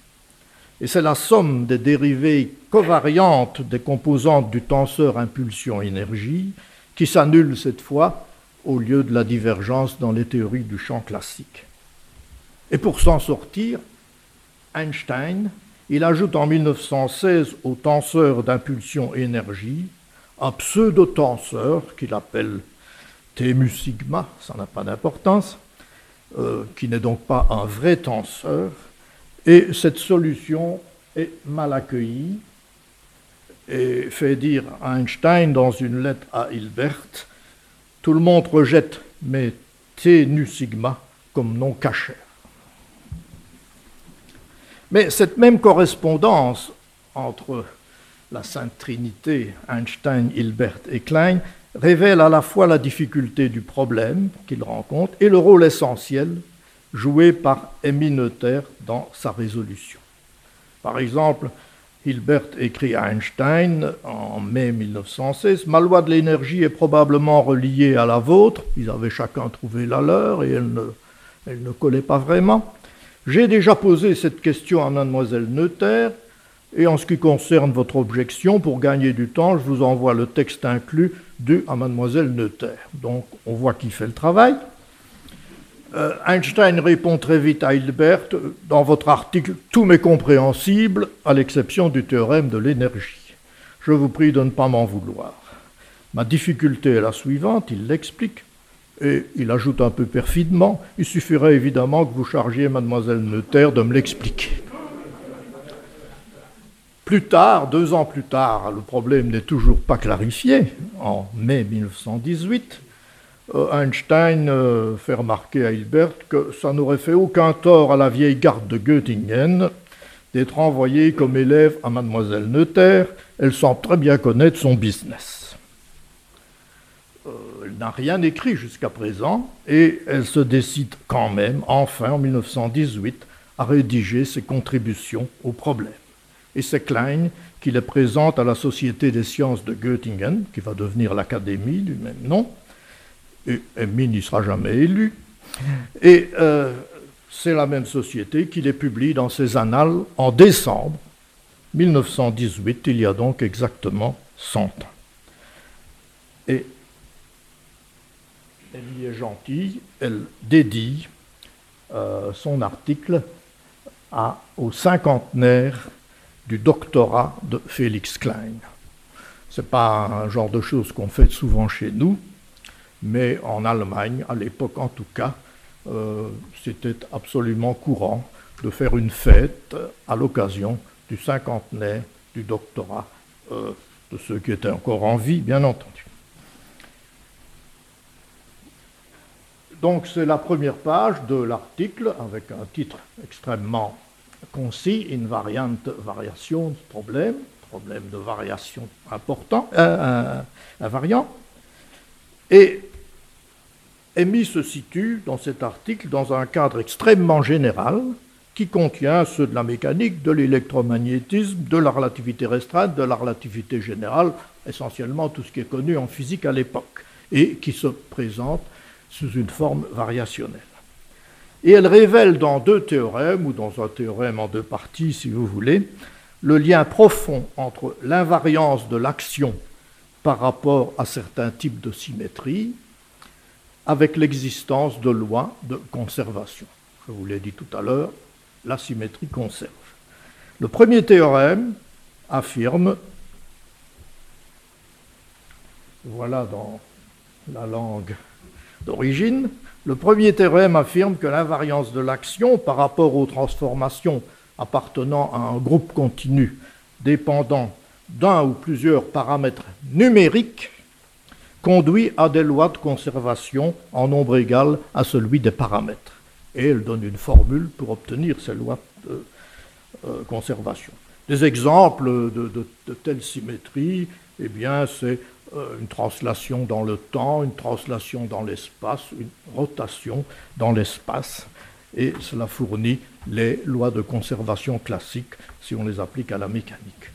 Et c'est la somme des dérivées covariantes des composantes du tenseur impulsion-énergie qui s'annule cette fois au lieu de la divergence dans les théories du champ classique. Et pour s'en sortir, Einstein, il ajoute en 1916 au tenseur d'impulsion-énergie un pseudo-tenseur qu'il appelle T sigma, ça n'a pas d'importance, euh, qui n'est donc pas un vrai tenseur, et cette solution est mal accueillie et fait dire à Einstein dans une lettre à Hilbert Tout le monde rejette mes T nu sigma comme non cachère. Mais cette même correspondance entre la Sainte Trinité, Einstein, Hilbert et Klein, révèle à la fois la difficulté du problème qu'il rencontre et le rôle essentiel joué par Emmy Noether dans sa résolution. Par exemple, Hilbert écrit à Einstein en mai 1916 Ma loi de l'énergie est probablement reliée à la vôtre. Ils avaient chacun trouvé la leur et elle ne, elle ne collait pas vraiment. J'ai déjà posé cette question à mademoiselle Noether. Et en ce qui concerne votre objection, pour gagner du temps, je vous envoie le texte inclus du à mademoiselle Neuter. Donc on voit qui fait le travail. Euh, Einstein répond très vite à Hilbert, dans votre article, tout m'est compréhensible, à l'exception du théorème de l'énergie. Je vous prie de ne pas m'en vouloir. Ma difficulté est la suivante, il l'explique, et il ajoute un peu perfidement, il suffirait évidemment que vous chargiez mademoiselle Neuter de me l'expliquer. Plus tard, deux ans plus tard, le problème n'est toujours pas clarifié, en mai 1918, euh, Einstein euh, fait remarquer à Hilbert que ça n'aurait fait aucun tort à la vieille garde de Göttingen d'être envoyée comme élève à mademoiselle Neuter. Elle semble très bien connaître son business. Elle n'a rien écrit jusqu'à présent et elle se décide quand même, enfin en 1918, à rédiger ses contributions au problème. Et c'est Klein qui les présente à la Société des sciences de Göttingen, qui va devenir l'Académie du même nom, et Emmy n'y sera jamais élu. Et euh, c'est la même société qui les publie dans ses annales en décembre 1918, il y a donc exactement 100 ans. Et elle y est gentille, elle dédie euh, son article au cinquantenaire du doctorat de Félix Klein. Ce n'est pas un genre de choses qu'on fait souvent chez nous, mais en Allemagne, à l'époque en tout cas, euh, c'était absolument courant de faire une fête à l'occasion du cinquantenaire du doctorat euh, de ceux qui étaient encore en vie, bien entendu. Donc c'est la première page de l'article avec un titre extrêmement concis, invariant variation problème, problème de variation important, euh, invariant. Et Amy se situe dans cet article dans un cadre extrêmement général qui contient ceux de la mécanique, de l'électromagnétisme, de la relativité restreinte, de la relativité générale, essentiellement tout ce qui est connu en physique à l'époque, et qui se présente sous une forme variationnelle. Et elle révèle dans deux théorèmes, ou dans un théorème en deux parties si vous voulez, le lien profond entre l'invariance de l'action par rapport à certains types de symétrie avec l'existence de lois de conservation. Je vous l'ai dit tout à l'heure, la symétrie conserve. Le premier théorème affirme, voilà dans la langue d'origine, le premier théorème affirme que l'invariance de l'action par rapport aux transformations appartenant à un groupe continu dépendant d'un ou plusieurs paramètres numériques conduit à des lois de conservation en nombre égal à celui des paramètres. Et elle donne une formule pour obtenir ces lois de euh, conservation. Des exemples de, de, telle symétrie, eh bien, c'est une translation dans le temps, une translation dans l'espace, une rotation dans l'espace, et cela fournit les lois de conservation classiques si on les applique à la mécanique.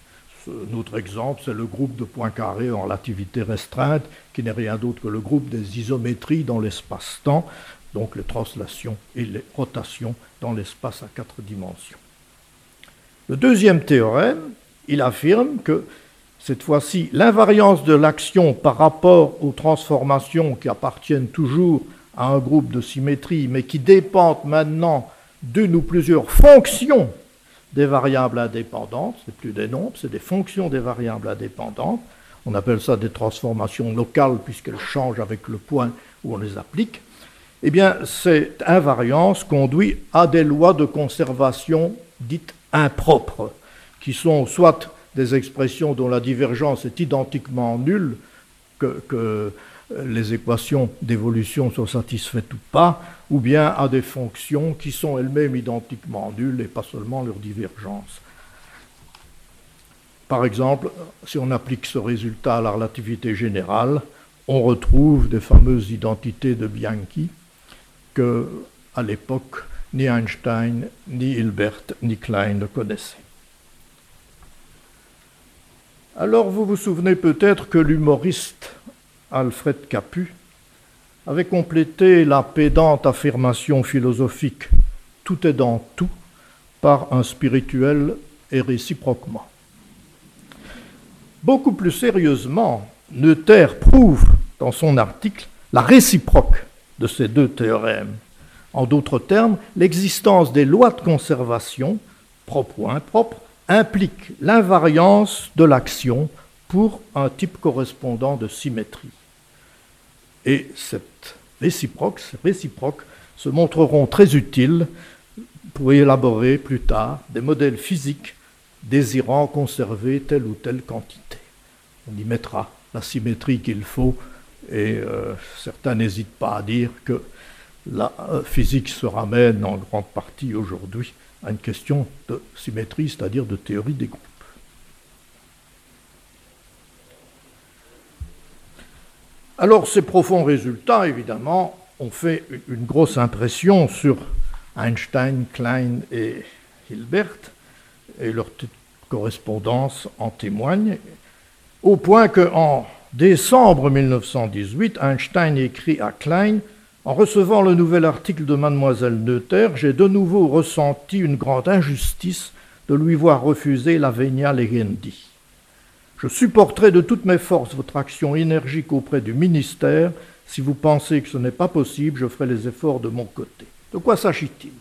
Notre exemple, c'est le groupe de points carrés en relativité restreinte, qui n'est rien d'autre que le groupe des isométries dans l'espace-temps, donc les translations et les rotations dans l'espace à quatre dimensions. Le deuxième théorème, il affirme que cette fois-ci, l'invariance de l'action par rapport aux transformations qui appartiennent toujours à un groupe de symétrie, mais qui dépendent maintenant d'une ou plusieurs fonctions des variables indépendantes, c'est plus des nombres, c'est des fonctions des variables indépendantes. On appelle ça des transformations locales puisqu'elles changent avec le point où on les applique. Eh bien, cette invariance conduit à des lois de conservation dites impropres, qui sont soit des expressions dont la divergence est identiquement nulle, que, que les équations d'évolution soient satisfaites ou pas, ou bien à des fonctions qui sont elles-mêmes identiquement nulles et pas seulement leur divergence. Par exemple, si on applique ce résultat à la relativité générale, on retrouve des fameuses identités de Bianchi que, à l'époque, ni Einstein, ni Hilbert, ni Klein ne connaissaient. Alors vous vous souvenez peut-être que l'humoriste Alfred Capu avait complété la pédante affirmation philosophique Tout est dans tout par un spirituel et réciproquement. Beaucoup plus sérieusement, Noether prouve dans son article la réciproque de ces deux théorèmes. En d'autres termes, l'existence des lois de conservation, propres ou impropres, implique l'invariance de l'action pour un type correspondant de symétrie. Et ces réciproques se montreront très utiles pour élaborer plus tard des modèles physiques désirant conserver telle ou telle quantité. On y mettra la symétrie qu'il faut et euh, certains n'hésitent pas à dire que la euh, physique se ramène en grande partie aujourd'hui à une question de symétrie, c'est-à-dire de théorie des groupes. Alors ces profonds résultats, évidemment, ont fait une grosse impression sur Einstein, Klein et Hilbert, et leur correspondance en témoigne, au point qu'en décembre 1918, Einstein écrit à Klein En recevant le nouvel article de Mademoiselle Noether, j'ai de nouveau ressenti une grande injustice de lui voir refuser la Venia Legendi. Je supporterai de toutes mes forces votre action énergique auprès du ministère. Si vous pensez que ce n'est pas possible, je ferai les efforts de mon côté. De quoi s'agit-il?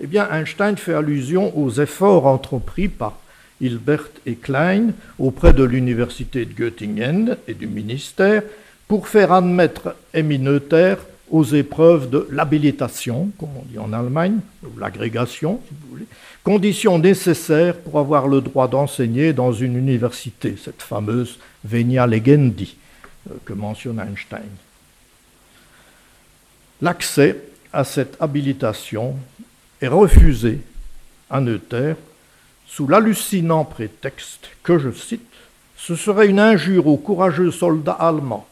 Eh bien, Einstein fait allusion aux efforts entrepris par Hilbert et Klein auprès de l'université de Göttingen et du ministère pour faire admettre Emmy Noether aux épreuves de l'habilitation, comme on dit en Allemagne, ou l'agrégation, si vous voulez, condition nécessaire pour avoir le droit d'enseigner dans une université, cette fameuse Venia Legendi euh, que mentionne Einstein. L'accès à cette habilitation est refusé à Noether sous l'hallucinant prétexte que, je cite, ce serait une injure aux courageux soldats allemands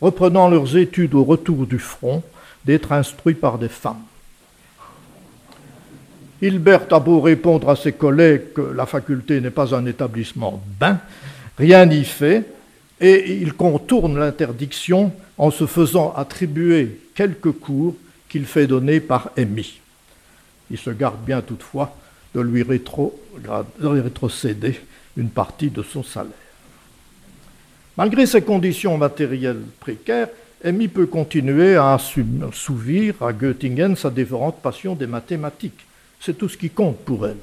reprenant leurs études au retour du front d'être instruits par des femmes. Hilbert a beau répondre à ses collègues que la faculté n'est pas un établissement bain, rien n'y fait, et il contourne l'interdiction en se faisant attribuer quelques cours qu'il fait donner par Emmy. Il se garde bien toutefois de lui rétrocéder une partie de son salaire. Malgré ces conditions matérielles précaires, Emmy peut continuer à assouvir à Göttingen sa dévorante passion des mathématiques c'est tout ce qui compte pour elle.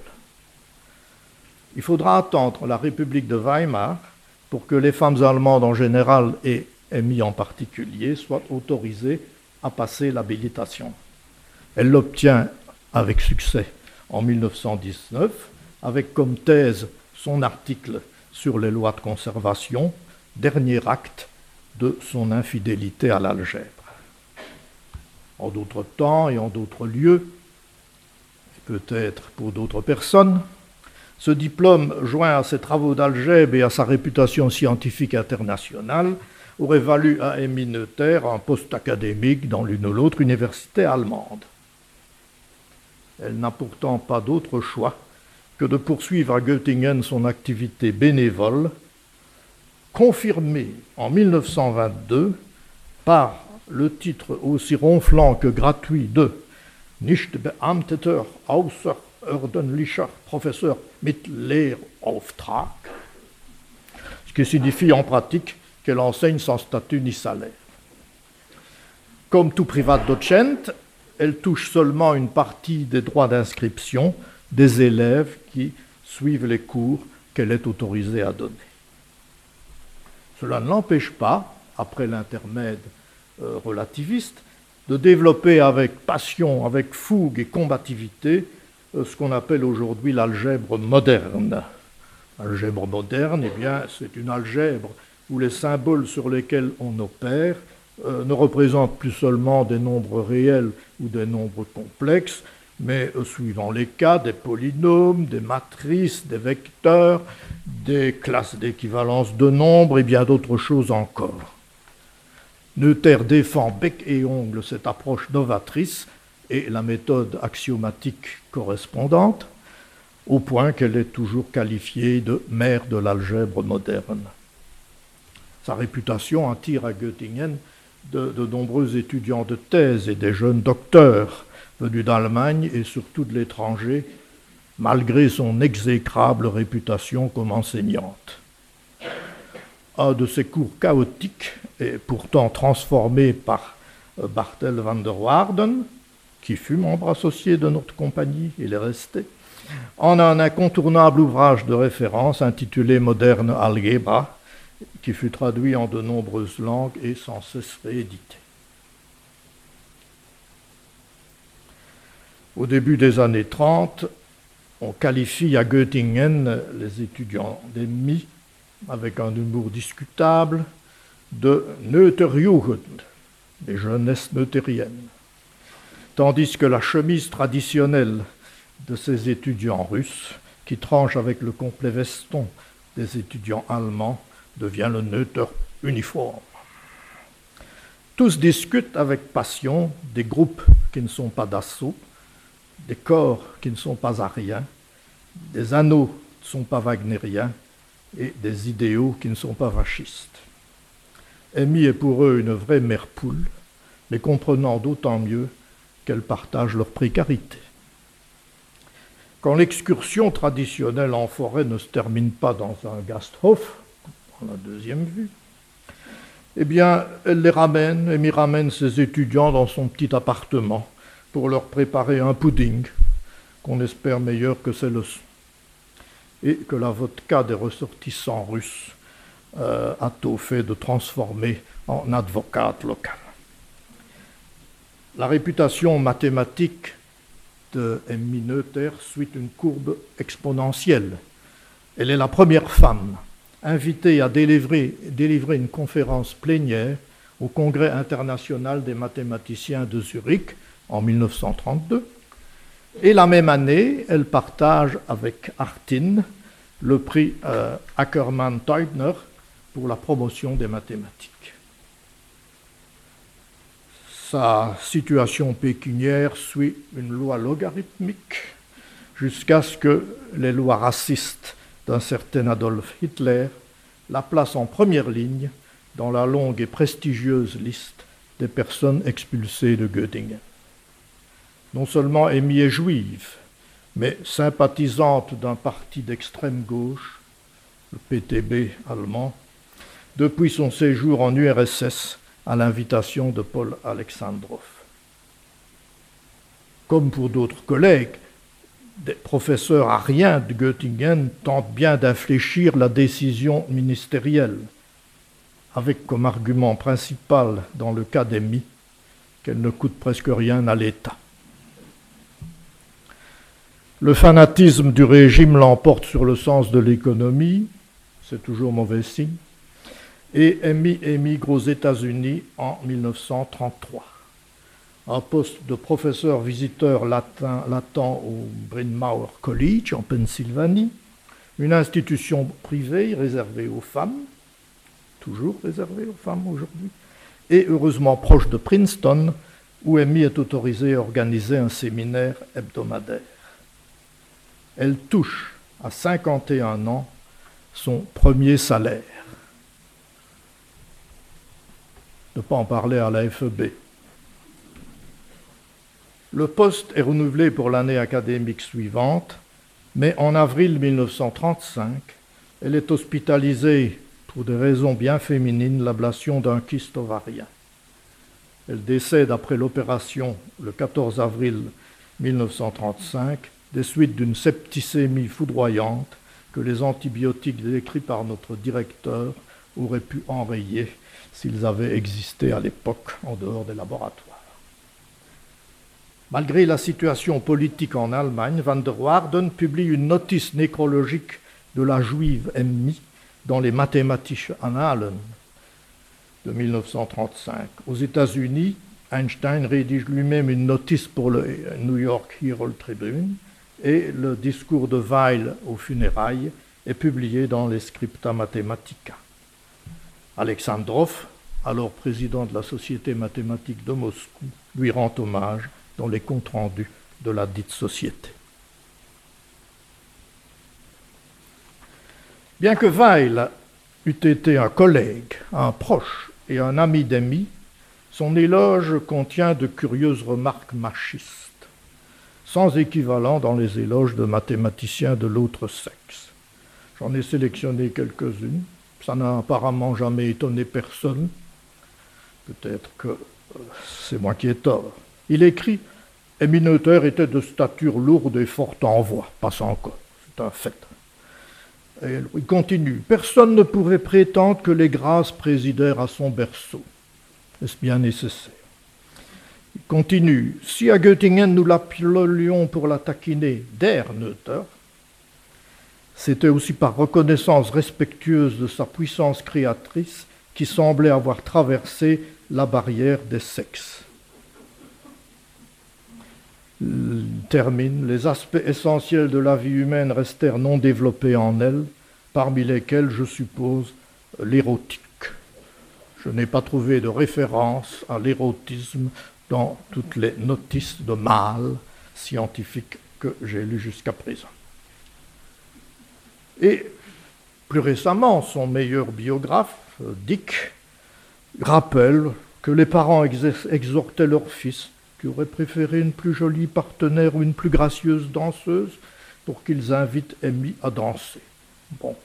Il faudra attendre la République de Weimar pour que les femmes allemandes en général et Emmy en particulier soient autorisées à passer l'habilitation. Elle l'obtient avec succès en 1919, avec comme thèse son article sur les lois de conservation, dernier acte de son infidélité à l'algèbre. En d'autres temps et en d'autres lieux, peut-être pour d'autres personnes. Ce diplôme, joint à ses travaux d'algèbre et à sa réputation scientifique internationale, aurait valu à Emmy Noether un poste académique dans l'une ou l'autre université allemande. Elle n'a pourtant pas d'autre choix que de poursuivre à Göttingen son activité bénévole, confirmée en 1922 par le titre aussi ronflant que gratuit de nicht beamteter außerordentlicher Professeur mit Lehrauftrag, ce qui signifie en pratique qu'elle enseigne sans statut ni salaire. Comme tout privat docent, elle touche seulement une partie des droits d'inscription des élèves qui suivent les cours qu'elle est autorisée à donner. Cela ne l'empêche pas, après l'intermède euh, relativiste, de développer avec passion, avec fougue et combativité euh, ce qu'on appelle aujourd'hui l'algèbre moderne. L'algèbre moderne, eh bien, c'est une algèbre où les symboles sur lesquels on opère euh, ne représentent plus seulement des nombres réels ou des nombres complexes, mais euh, suivant les cas, des polynômes, des matrices, des vecteurs, des classes d'équivalence de nombres et bien d'autres choses encore. Noether défend bec et ongle cette approche novatrice et la méthode axiomatique correspondante, au point qu'elle est toujours qualifiée de mère de l'algèbre moderne. Sa réputation attire à Göttingen de, de, nombreux étudiants de thèse et des jeunes docteurs venus d'Allemagne et surtout de l'étranger, malgré son exécrable réputation comme enseignante. Un de ses cours chaotiques et pourtant transformé par euh, Bartel van der Waarden, qui fut membre associé de notre compagnie, il est resté, en un incontournable ouvrage de référence intitulé Moderne Algebra, qui fut traduit en de nombreuses langues et sans cesse réédité. Au début des années 30, on qualifie à Göttingen les étudiants d'ennemis, avec un humour discutable, de Neuterjugend, des jeunesses neuteriennes. Tandis que la chemise traditionnelle de ces étudiants russes, qui tranche avec le complet veston des étudiants allemands, devient le neuter uniforme. Tous discutent avec passion des groupes qui ne sont pas d'assaut, des corps qui ne sont pas ariens, des anneaux qui ne sont pas wagnériens et des idéaux qui ne sont pas fascistes. Amy est pour eux une vraie mère poule, mais comprenant d'autant mieux qu'elle partage leur précarité. Quand l'excursion traditionnelle en forêt ne se termine pas dans un Gasthof, dans la deuxième vue, eh bien, elle les ramène, Amy ramène ses étudiants dans son petit appartement pour leur préparer un pudding qu'on espère meilleur que leçons et que la vodka des ressortissants russes euh, a au fait de transformer en advocate locale. La réputation mathématique de Emmy Noether suit une courbe exponentielle. Elle est la première femme invitée à délivrer une conférence plénière au Congrès international des mathématiciens de Zurich en 1932. Et la même année, elle partage avec Artin le prix euh, Ackermann-Teubner pour la promotion des mathématiques. Sa situation pécuniaire suit une loi logarithmique jusqu'à ce que les lois racistes d'un certain Adolf Hitler la placent en première ligne dans la longue et prestigieuse liste des personnes expulsées de Göttingen. Non seulement Amy est juive, mais sympathisante d'un parti d'extrême gauche, le PTB allemand, depuis son séjour en URSS à l'invitation de Paul Alexandrov. Comme pour d'autres collègues, des professeurs ariens de Göttingen tentent bien d'infléchir la décision ministérielle, avec comme argument principal dans le cas d'Emmy qu'elle ne coûte presque rien à l'État. Le fanatisme du régime l'emporte sur le sens de l'économie, c'est toujours mauvais signe, et Amy émigre aux États-Unis en 1933. Un poste de professeur visiteur latin, latin au Bryn Mawr College en Pennsylvanie, une institution privée réservée aux femmes, toujours réservée aux femmes aujourd'hui, et heureusement proche de Princeton, où Amy est autorisée à organiser un séminaire hebdomadaire elle touche à 51 ans son premier salaire. Ne pas en parler à la FEB. Le poste est renouvelé pour l'année académique suivante, mais en avril 1935, elle est hospitalisée pour des raisons bien féminines, l'ablation d'un kyste ovarien. Elle décède après l'opération le 14 avril 1935 des suites d'une septicémie foudroyante que les antibiotiques décrits par notre directeur auraient pu enrayer s'ils avaient existé à l'époque en dehors des laboratoires. Malgré la situation politique en Allemagne, van der Waarden publie une notice nécrologique de la juive Emmy dans les Mathematische Annalen de 1935. Aux États-Unis, Einstein rédige lui-même une notice pour le New York Herald Tribune et le discours de Weil aux funérailles est publié dans les Scripta Mathematica. Alexandrov, alors président de la Société mathématique de Moscou, lui rend hommage dans les comptes rendus de la dite société. Bien que Weil eût été un collègue, un proche et un ami d'Amy, son éloge contient de curieuses remarques machistes. Sans équivalent dans les éloges de mathématiciens de l'autre sexe. J'en ai sélectionné quelques-unes. Ça n'a apparemment jamais étonné personne. Peut-être que euh, c'est moi qui ai tort. Il écrit Éminoteur était de stature lourde et forte en voix, pas encore, c'est un fait. Et il continue Personne ne pouvait prétendre que les grâces présidèrent à son berceau. Est-ce bien nécessaire? Continue Si à Göttingen nous l'appelions pour la taquiner der c'était aussi par reconnaissance respectueuse de sa puissance créatrice qui semblait avoir traversé la barrière des sexes. termine, les aspects essentiels de la vie humaine restèrent non développés en elle, parmi lesquels je suppose l'érotique. Je n'ai pas trouvé de référence à l'érotisme dans toutes les notices de mâles scientifiques que j'ai lues jusqu'à présent. Et plus récemment, son meilleur biographe, Dick, rappelle que les parents exhortaient leur fils qui aurait préféré une plus jolie partenaire ou une plus gracieuse danseuse pour qu'ils invitent Amy à danser. Bon.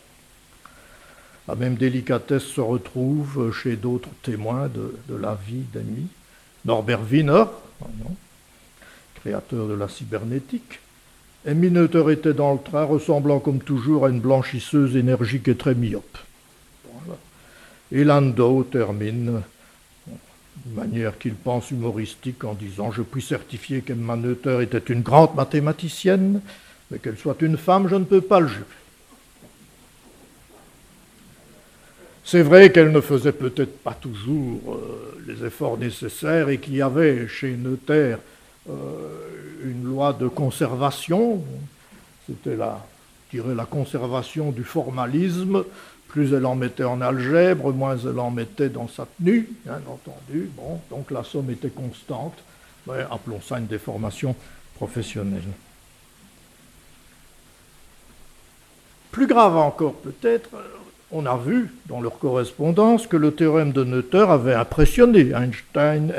La même délicatesse se retrouve chez d'autres témoins de, la vie d'Amy. Norbert Wiener, créateur de la cybernétique. Amy Noether était dans le train, ressemblant comme toujours à une blanchisseuse énergique et très myope. Et Landau termine de manière qu'il pense humoristique en disant Je puis certifier qu'Emma Noether était une grande mathématicienne, mais qu'elle soit une femme, je ne peux pas le jurer. C'est vrai qu'elle ne faisait peut-être pas toujours euh, les efforts nécessaires et qu'il y avait chez Noether euh, une loi de conservation, c'était la, la conservation du formalisme, plus elle en mettait en algèbre, moins elle en mettait dans sa tenue, bien entendu. Bon, donc la somme était constante. Mais appelons ça une déformation professionnelle. Plus grave encore peut-être, on a vu dans leur correspondance que le théorème de Noether avait impressionné Einstein,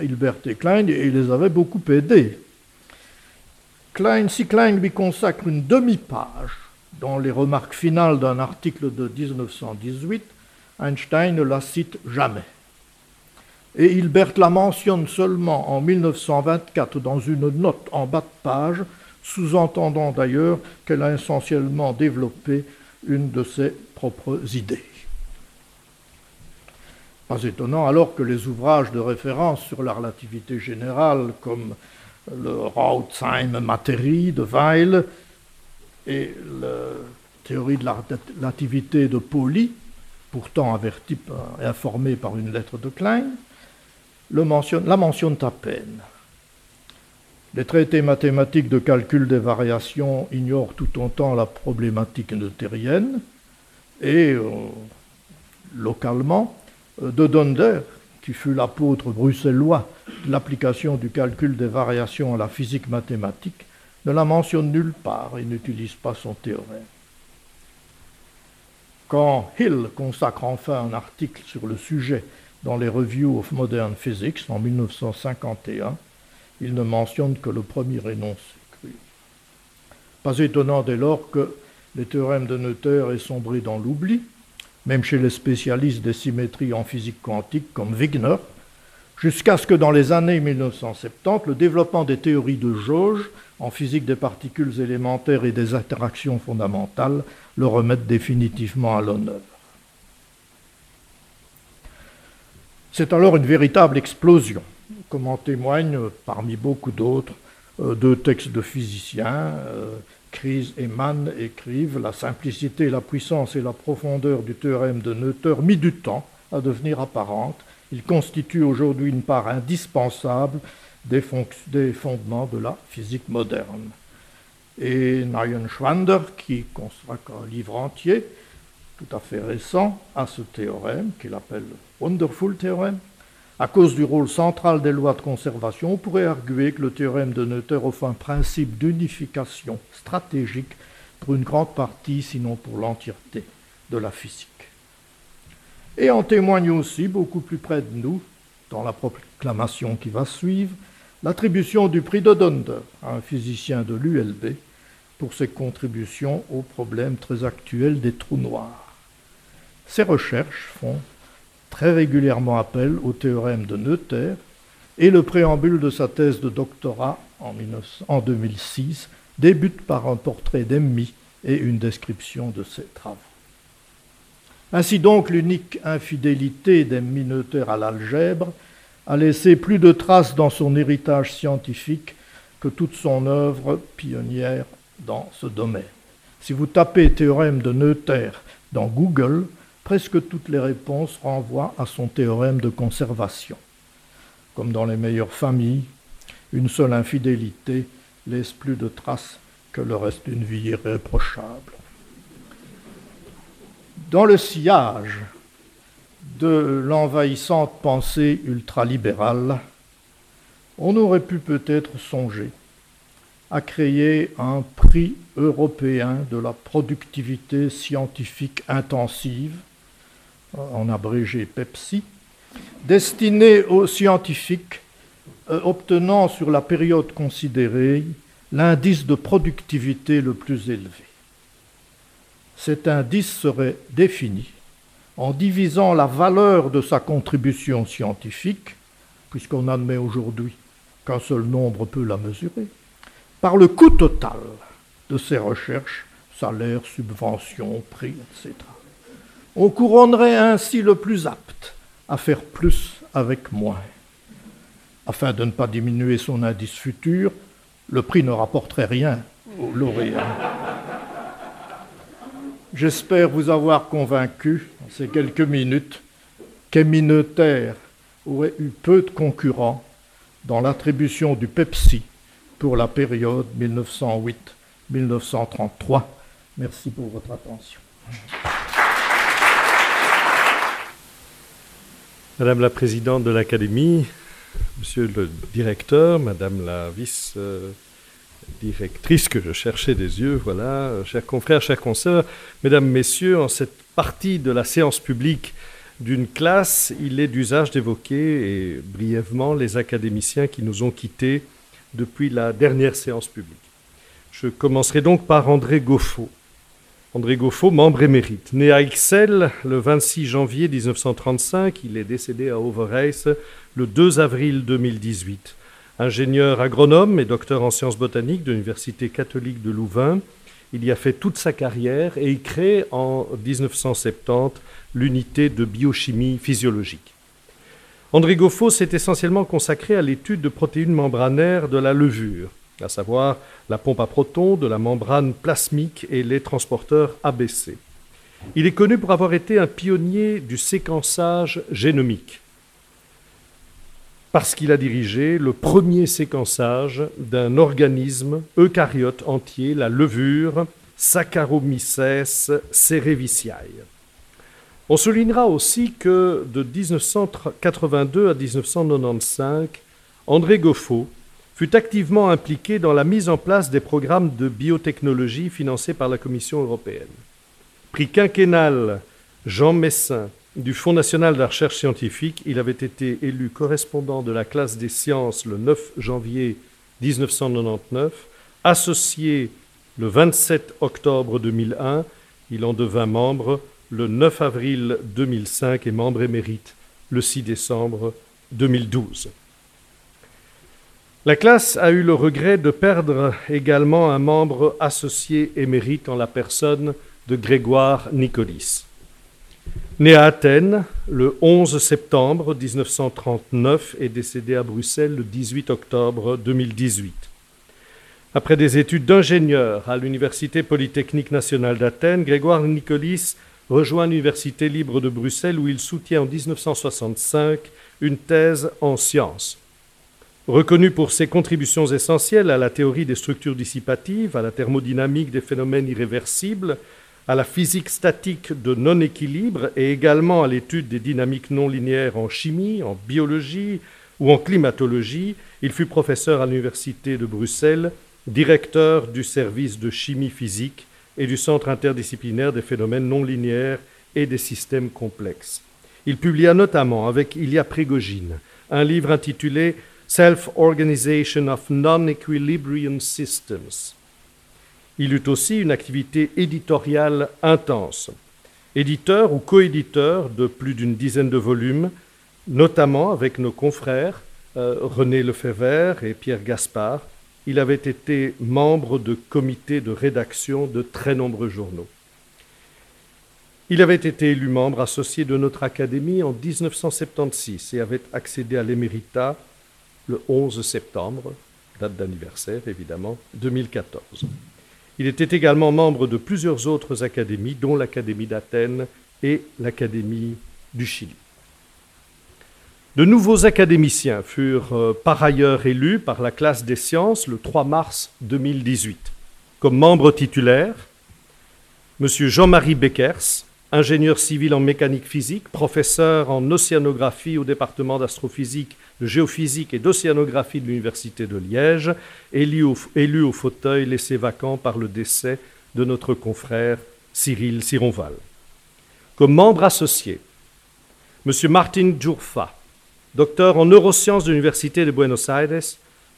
Hilbert et Klein et les avait beaucoup aidés. Klein, si Klein lui consacre une demi-page dans les remarques finales d'un article de 1918, Einstein ne la cite jamais. Et Hilbert la mentionne seulement en 1924 dans une note en bas de page, sous-entendant d'ailleurs qu'elle a essentiellement développé une de ses propres idées. Pas étonnant alors que les ouvrages de référence sur la relativité générale, comme le Rautzheim Materie de Weil et la théorie de la relativité de Pauli, pourtant averti et informé par une lettre de Klein, la mentionne à peine. Les traités mathématiques de calcul des variations ignorent tout autant la problématique neutérienne et, euh, localement, euh, de Donder, qui fut l'apôtre bruxellois de l'application du calcul des variations à la physique mathématique, ne la mentionne nulle part et n'utilise pas son théorème. Quand Hill consacre enfin un article sur le sujet dans les Reviews of Modern Physics en 1951, il ne mentionne que le premier énoncé. Pas étonnant dès lors que les théorèmes de Noether aient sombré dans l'oubli, même chez les spécialistes des symétries en physique quantique comme Wigner, jusqu'à ce que dans les années 1970, le développement des théories de jauge en physique des particules élémentaires et des interactions fondamentales le remette définitivement à l'honneur. C'est alors une véritable explosion, comme en témoignent, parmi beaucoup d'autres, euh, deux textes de physiciens. Crise euh, et Mann écrivent La simplicité, la puissance et la profondeur du théorème de Noether mit du temps à devenir apparente. Il constitue aujourd'hui une part indispensable des, fondements de la physique moderne. Et Nayan Schwander, qui consacre un livre entier, tout à fait récent, à ce théorème, qu'il appelle Wonderful Theorem, à cause du rôle central des lois de conservation, on pourrait arguer que le théorème de Noether offre un principe d'unification stratégique pour une grande partie, sinon pour l'entièreté, de la physique. Et en témoigne aussi, beaucoup plus près de nous, dans la proclamation qui va suivre, l'attribution du prix de Donder à un physicien de l'ULB pour ses contributions au problème très actuel des trous noirs. Ces recherches font très régulièrement appel au théorème de Noether et le préambule de sa thèse de doctorat en, 2006 débute par un portrait d'Emmy et une description de ses travaux. Ainsi donc, l'unique infidélité d'Emmy Noether à l'algèbre a laissé plus de traces dans son héritage scientifique que toute son œuvre pionnière dans ce domaine. Si vous tapez théorème de Noether dans Google, presque toutes les réponses renvoient à son théorème de conservation. Comme dans les meilleures familles, une seule infidélité laisse plus de traces que le reste d'une vie irréprochable. Dans le sillage de l'envahissante pensée ultralibérale, on aurait pu peut-être songer à créer un prix européen de la productivité scientifique intensive, en abrégé PEPSI, destiné aux scientifiques euh, obtenant sur la période considérée l'indice de productivité le plus élevé. Cet indice serait défini en divisant la valeur de sa contribution scientifique, puisqu'on admet aujourd'hui qu'un seul nombre peut la mesurer, par le coût total de ses recherches, salaire, subvention, prix, etc. On couronnerait ainsi le plus apte à faire plus avec moins. Afin de ne pas diminuer son indice futur, le prix ne rapporterait rien au lauréat. J'espère vous avoir convaincu, en ces quelques minutes, qu'Émineuter aurait eu peu de concurrents dans l'attribution du Pepsi pour la période 1908-1933. Merci pour votre attention. Madame la présidente de l'Académie, Monsieur le directeur, Madame la vice-directrice que je cherchais des yeux, voilà, chers confrères, chers consoeurs, Mesdames, Messieurs, en cette partie de la séance publique d'une classe, il est d'usage d'évoquer brièvement les académiciens qui nous ont quittés depuis la dernière séance publique. Je commencerai donc par André Goffo. André Goffo, membre émérite. Né à Ixelles le 26 janvier 1935, il est décédé à Overijse le 2 avril 2018. Ingénieur agronome et docteur en sciences botaniques de l'Université catholique de Louvain, il y a fait toute sa carrière et il crée en 1970 l'unité de biochimie physiologique. André Goffo s'est essentiellement consacré à l'étude de protéines membranaires de la levure, à savoir la pompe à protons, de la membrane plasmique et les transporteurs ABC. Il est connu pour avoir été un pionnier du séquençage génomique parce qu'il a dirigé le premier séquençage d'un organisme eucaryote entier, la levure Saccharomyces cerevisiae. On soulignera aussi que de 1982 à 1995, André Goffo fut activement impliqué dans la mise en place des programmes de biotechnologie financés par la Commission européenne. Prix quinquennal Jean Messin du Fonds national de la recherche scientifique. Il avait été élu correspondant de la classe des sciences le 9 janvier 1999, associé le 27 octobre 2001. Il en devint membre le 9 avril 2005 et membre émérite le 6 décembre 2012. La classe a eu le regret de perdre également un membre associé émérite en la personne de Grégoire Nicolis. Né à Athènes le 11 septembre 1939 et décédé à Bruxelles le 18 octobre 2018. Après des études d'ingénieur à l'Université polytechnique nationale d'Athènes, Grégoire Nicolis rejoint l'Université libre de Bruxelles où il soutient en 1965 une thèse en sciences. Reconnu pour ses contributions essentielles à la théorie des structures dissipatives, à la thermodynamique des phénomènes irréversibles, à la physique statique de non-équilibre et également à l'étude des dynamiques non linéaires en chimie, en biologie ou en climatologie. Il fut professeur à l'Université de Bruxelles, directeur du service de chimie physique et du Centre interdisciplinaire des phénomènes non linéaires et des systèmes complexes. Il publia notamment avec Ilya Prégogine un livre intitulé Self-Organization of Non-Equilibrium Systems. Il eut aussi une activité éditoriale intense. Éditeur ou coéditeur de plus d'une dizaine de volumes, notamment avec nos confrères euh, René Lefebvre et Pierre Gaspard, il avait été membre de comités de rédaction de très nombreux journaux. Il avait été élu membre associé de notre académie en 1976 et avait accédé à l'éméritat le 11 septembre, date d'anniversaire évidemment, 2014. Il était également membre de plusieurs autres académies, dont l'Académie d'Athènes et l'Académie du Chili. De nouveaux académiciens furent euh, par ailleurs élus par la classe des sciences le 3 mars 2018. Comme membre titulaire, M. Jean-Marie Beckers, ingénieur civil en mécanique physique, professeur en océanographie au département d'astrophysique, de géophysique et d'océanographie de l'Université de Liège, élu au, élu au, fauteuil laissé vacant par le décès de notre confrère Cyril Sironval. Comme membre associé, M. Martin Djourfa, docteur en neurosciences de l'Université de Buenos Aires,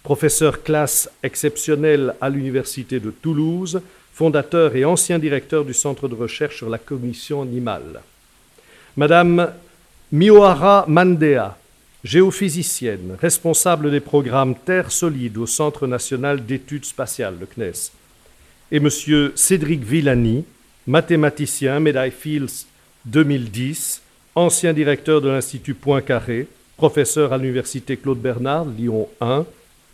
professeur classe exceptionnelle à l'Université de Toulouse, fondateur et ancien directeur du Centre de recherche sur la cognition animale. Madame Miohara Mandea, géophysicienne, responsable des programmes Terre solide au Centre national d'études spatiales, le CNES, et Monsieur Cédric Villani, mathématicien, médaille Fields 2010, ancien directeur de l'Institut Poincaré, professeur à l'Université Claude Bernard, Lyon 1,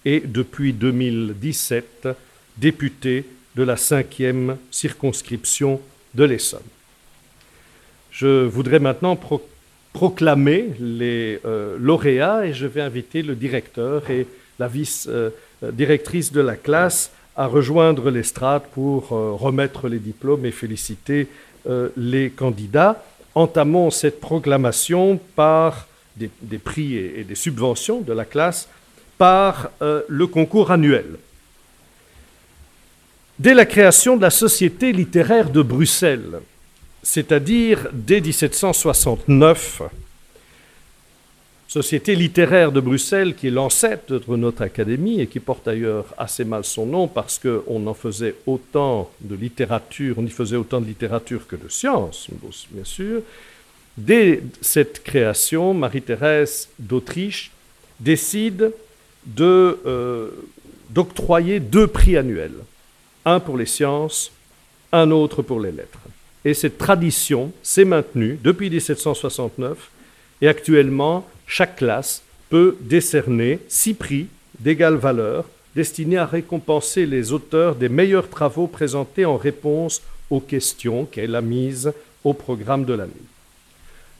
et depuis 2017, député de la cinquième circonscription de l'Essonne. Je voudrais maintenant proclamer les euh, lauréats et je vais inviter le directeur et la vice-directrice de la classe à rejoindre l'estrade pour euh, remettre les diplômes et féliciter euh, les candidats. Entamons cette proclamation par des, prix et, des subventions de la classe par euh, le concours annuel. Dès la création de la Société littéraire de Bruxelles, c'est-à-dire dès 1769, Société littéraire de Bruxelles, qui est l'ancêtre de notre académie et qui porte d'ailleurs assez mal son nom parce qu'on en faisait autant de littérature, on y faisait autant de littérature que de sciences, bien sûr, Dès cette création, Marie-Thérèse d'Autriche décide euh, d'octroyer deux prix annuels, un pour les sciences, un autre pour les lettres. Et cette tradition s'est maintenue depuis 1769 et actuellement, chaque classe peut décerner six prix d'égale valeur destinés à récompenser les auteurs des meilleurs travaux présentés en réponse aux questions qu'elle a mises au programme de l'année.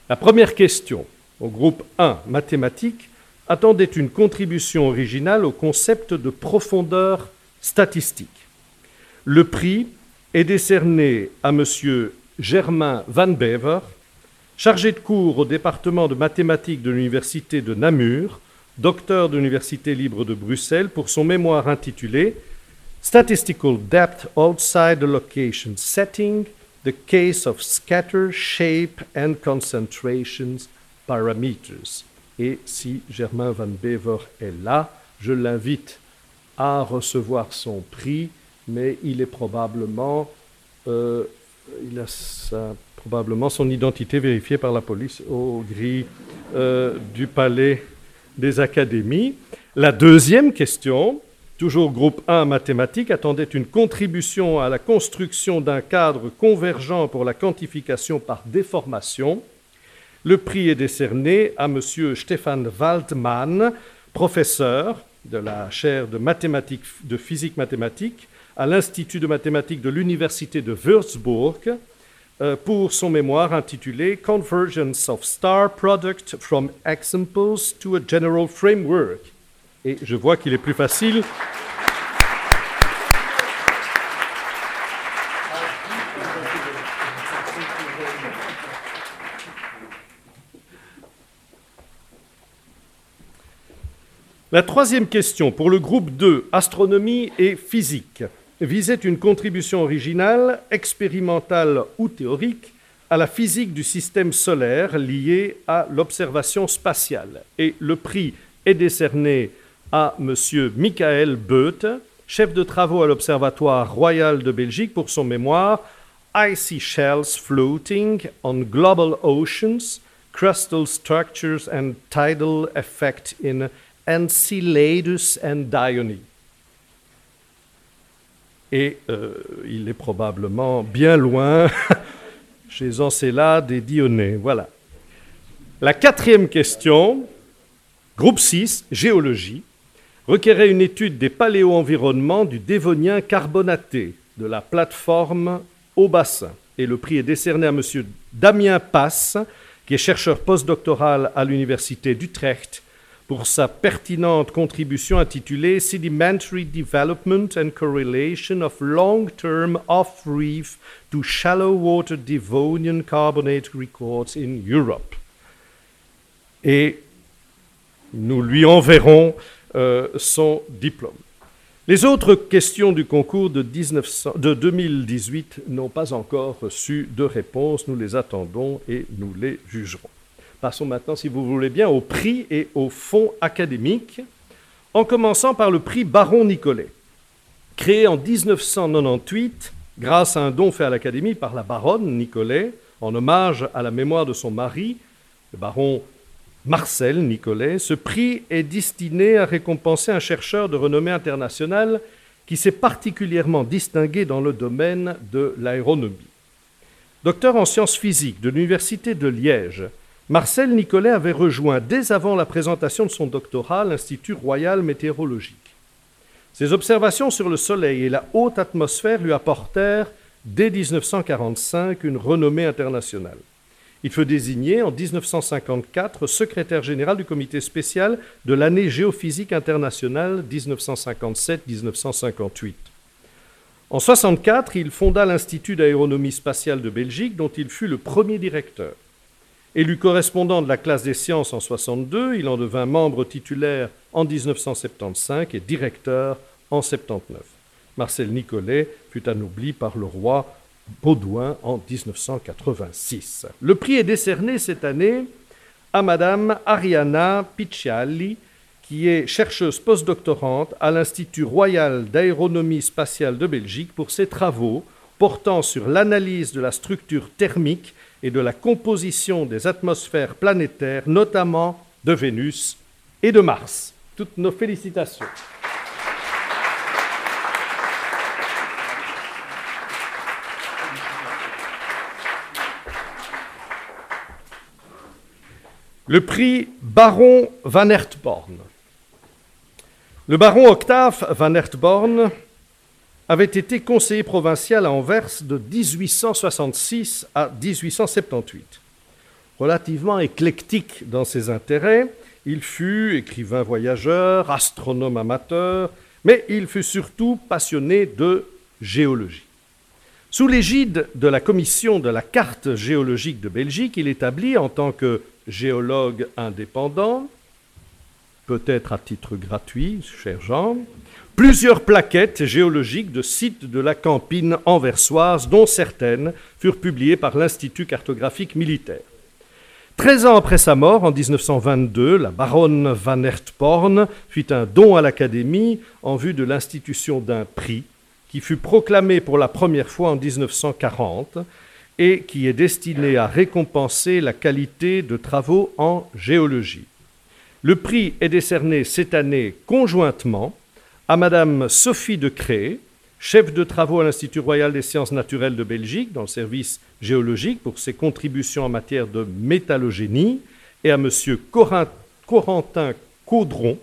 La première question, au groupe 1, mathématiques, attendait une contribution originale au concept de profondeur statistique. Le prix est décerné à M. Germain Van Bever, chargé de cours au département de mathématiques de l'Université de Namur, docteur de l'Université libre de Bruxelles, pour son mémoire intitulé Statistical Depth Outside the Location Setting the case of scatter, shape and concentrations parameters. Et si Germain Van Bever est là, je l'invite à recevoir son prix, mais il est probablement, euh, il a probablement son identité vérifiée par la police au gris euh, du palais des académies. La deuxième question, toujours groupe 1 mathématiques, attendait une contribution à la construction d'un cadre convergent pour la quantification par déformation. Le prix est décerné à M. Stéphane Waldmann, professeur de la chaire de, physique mathématique à l'Institut de mathématiques de l'Université de Würzburg euh, pour son mémoire intitulé Convergence of Star Product from Examples to a General Framework et je vois qu'il est plus facile. La troisième question pour le groupe 2, astronomie et physique, visait une contribution originale, expérimentale ou théorique, à la physique du système solaire liée à l'observation spatiale. Et le prix est décerné à M. Michael Beute, chef de travaux à l'Observatoire royal de Belgique pour son mémoire Icy Shells Floating on Global Oceans, Crustal Structures and Tidal Effect in Enceladus and Dione. Et euh, il est probablement bien loin chez Encelade et Dionée. Voilà. La quatrième question, groupe 6, géologie, requérait une étude des paléo-environnements du dévonien carbonaté de la plateforme au bassin. Et le prix est décerné à M. Damien Passe, qui est chercheur postdoctoral à l'Université d'Utrecht, pour sa pertinente contribution intitulée Sedimentary Development and Correlation of Long-Term Off-Reef to Shallow Water Devonian Carbonate Records in Europe. Et nous lui enverrons euh, son diplôme. Les autres questions du concours de, 1900, de 2018 n'ont pas encore reçu de réponse. Nous les attendons et nous les jugerons. Passons maintenant, si vous voulez bien, au prix et au fonds académiques, en commençant par le prix Baron Nicolet. Créé en 1998 grâce à un don fait à l'Académie par la baronne Nicolet, en hommage à la mémoire de son mari, le baron Marcel Nicolet, ce prix est destiné à récompenser un chercheur de renommée internationale qui s'est particulièrement distingué dans le domaine de l'aéronomie. Docteur en sciences physiques de l'Université de Liège, Marcel Nicolet avait rejoint dès avant la présentation de son doctorat l'Institut royal météorologique. Ses observations sur le Soleil et la haute atmosphère lui apportèrent dès 1945 une renommée internationale. Il fut désigné en 1954 secrétaire général du comité spécial de l'année géophysique internationale 1957-1958. En 1964, il fonda l'Institut d'aéronomie spatiale de Belgique, dont il fut le premier directeur. Élu correspondant de la classe des sciences en 62, il en devint membre titulaire en 1975 et directeur en 79. Marcel Nicolet fut anobli par le roi Baudouin en 1986. Le prix est décerné cette année à Madame Ariana Picciali, qui est chercheuse postdoctorante à l'Institut royal d'aéronomie spatiale de Belgique pour ses travaux portant sur l'analyse de la structure thermique et de la composition des atmosphères planétaires, notamment de Vénus et de Mars. Toutes nos félicitations. Le prix Baron Van Hertborn. Le baron Octave Van Hertborn avait été conseiller provincial à Anvers de 1866 à 1878. Relativement éclectique dans ses intérêts, il fut écrivain voyageur, astronome amateur, mais il fut surtout passionné de géologie. Sous l'égide de la commission de la carte géologique de Belgique, il établit en tant que géologue indépendant, peut-être à titre gratuit, cher Jean, plusieurs plaquettes géologiques de sites de la Campine anversoise, dont certaines furent publiées par l'Institut cartographique militaire. Treize ans après sa mort, en 1922, la baronne Van Hertporn fit un don à l'Académie en vue de l'institution d'un prix qui fut proclamé pour la première fois en 1940 et qui est destiné à récompenser la qualité de travaux en géologie. Le prix est décerné cette année conjointement à Madame Sophie de Cré, chef de travaux à l'Institut royal des sciences naturelles de Belgique dans le service géologique pour ses contributions en matière de métallogénie, et à Monsieur Corentin Caudron,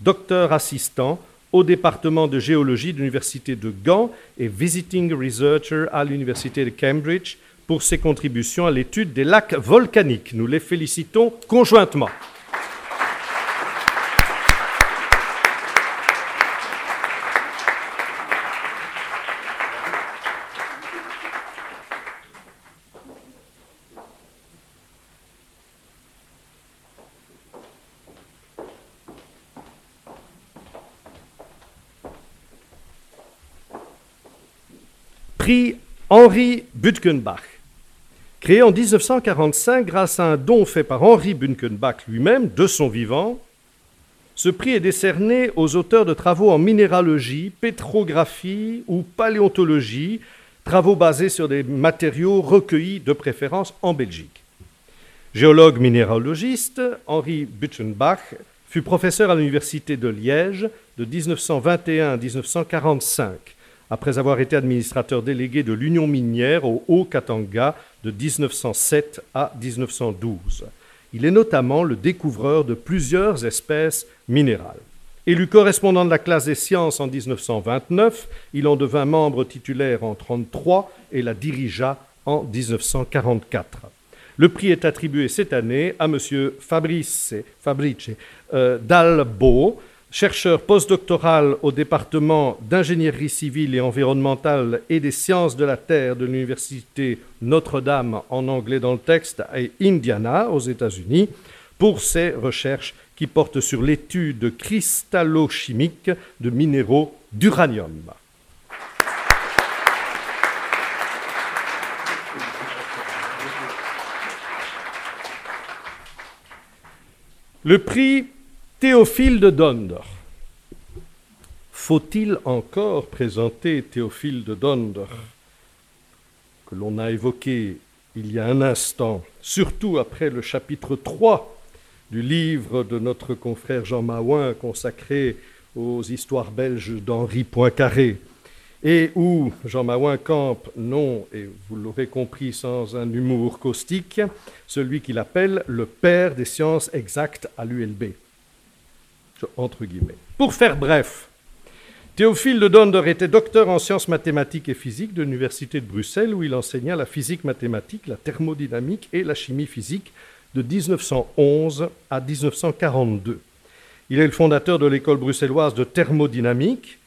docteur assistant au département de géologie de l'Université de Gand et visiting researcher à l'Université de Cambridge pour ses contributions à l'étude des lacs volcaniques. Nous les félicitons conjointement. Prix Henri Butkenbach. Créé en 1945 grâce à un don fait par Henri Butkenbach lui-même, de son vivant, Ce prix est décerné aux auteurs de travaux en minéralogie, pétrographie ou paléontologie, travaux basés sur des matériaux recueillis de préférence en Belgique. Géologue minéralogiste, Henri Butchenbach fut professeur à l'Université de Liège de 1921 à 1945, après avoir été administrateur délégué de l'Union minière au Haut-Katanga de 1907 à 1912. Il est notamment le découvreur de plusieurs espèces minérales. Élu correspondant de la classe des sciences en 1929, il en devint membre titulaire en 1933 et la dirigea en 1944. Le prix est attribué cette année à M. Fabrice, Fabrice euh, Dalbo, chercheur postdoctoral au département d'ingénierie civile et environnementale et des sciences de la Terre de l'Université Notre-Dame, en anglais dans le texte, à Indiana, aux États-Unis, pour ses recherches qui portent sur l'étude cristallochimique de minéraux d'uranium. Le prix Théophile de Donder. Faut-il encore présenter Théophile de Donder, que l'on a évoqué il y a un instant, surtout après le chapitre 3 du livre de notre confrère Jean Maouin consacré aux histoires belges d'Henri Poincaré, et où Jean Maouin campe, non, et vous l'aurez compris sans un humour caustique, celui qu'il appelle le père des sciences exactes à l'ULB entre guillemets. Pour faire bref, Théophile de Donder était docteur en sciences mathématiques et physiques de l'Université de Bruxelles, où il enseigna la physique mathématique, la thermodynamique et la chimie physique de 1911 à 1942. Il est le fondateur de l'école bruxelloise de thermodynamique.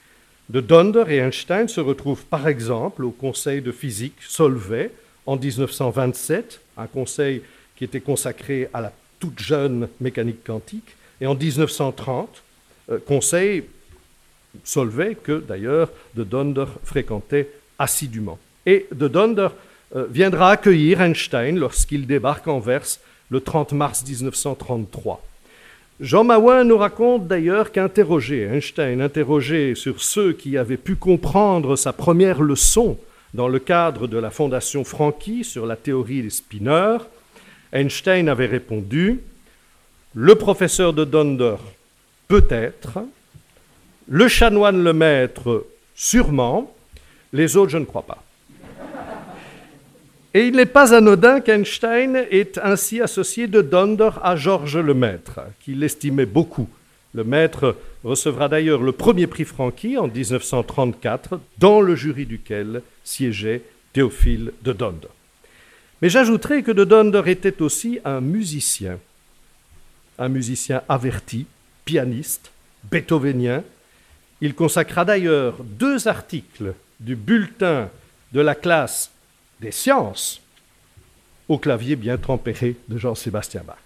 De Donder et Einstein se retrouvent par exemple au Conseil de physique Solvay en 1927, un conseil qui était consacré à la toute jeune mécanique quantique. Et en 1930, euh, Conseil Solvay, que d'ailleurs de Donder fréquentait assidûment. Et de Donder euh, viendra accueillir Einstein lorsqu'il débarque en Anvers le 30 mars 1933. Jean Maouin nous raconte d'ailleurs qu'interrogé, Einstein interrogé sur ceux qui avaient pu comprendre sa première leçon dans le cadre de la Fondation Francky sur la théorie des spinners, Einstein avait répondu le professeur de Donder, peut-être, le chanoine le maître, sûrement, les autres, je ne crois pas. Et il n'est pas anodin qu'Einstein est ainsi associé de Donder à Georges Lemaître, qui l'estimait beaucoup. Le maître recevra d'ailleurs le premier prix Francky en 1934, dans le jury duquel siégeait Théophile de Donder. Mais j'ajouterai que de Donder était aussi un musicien un musicien averti, pianiste, beethovenien. Il consacra d'ailleurs deux articles du bulletin de la classe des sciences au clavier bien tempéré de Jean-Sébastien Bach.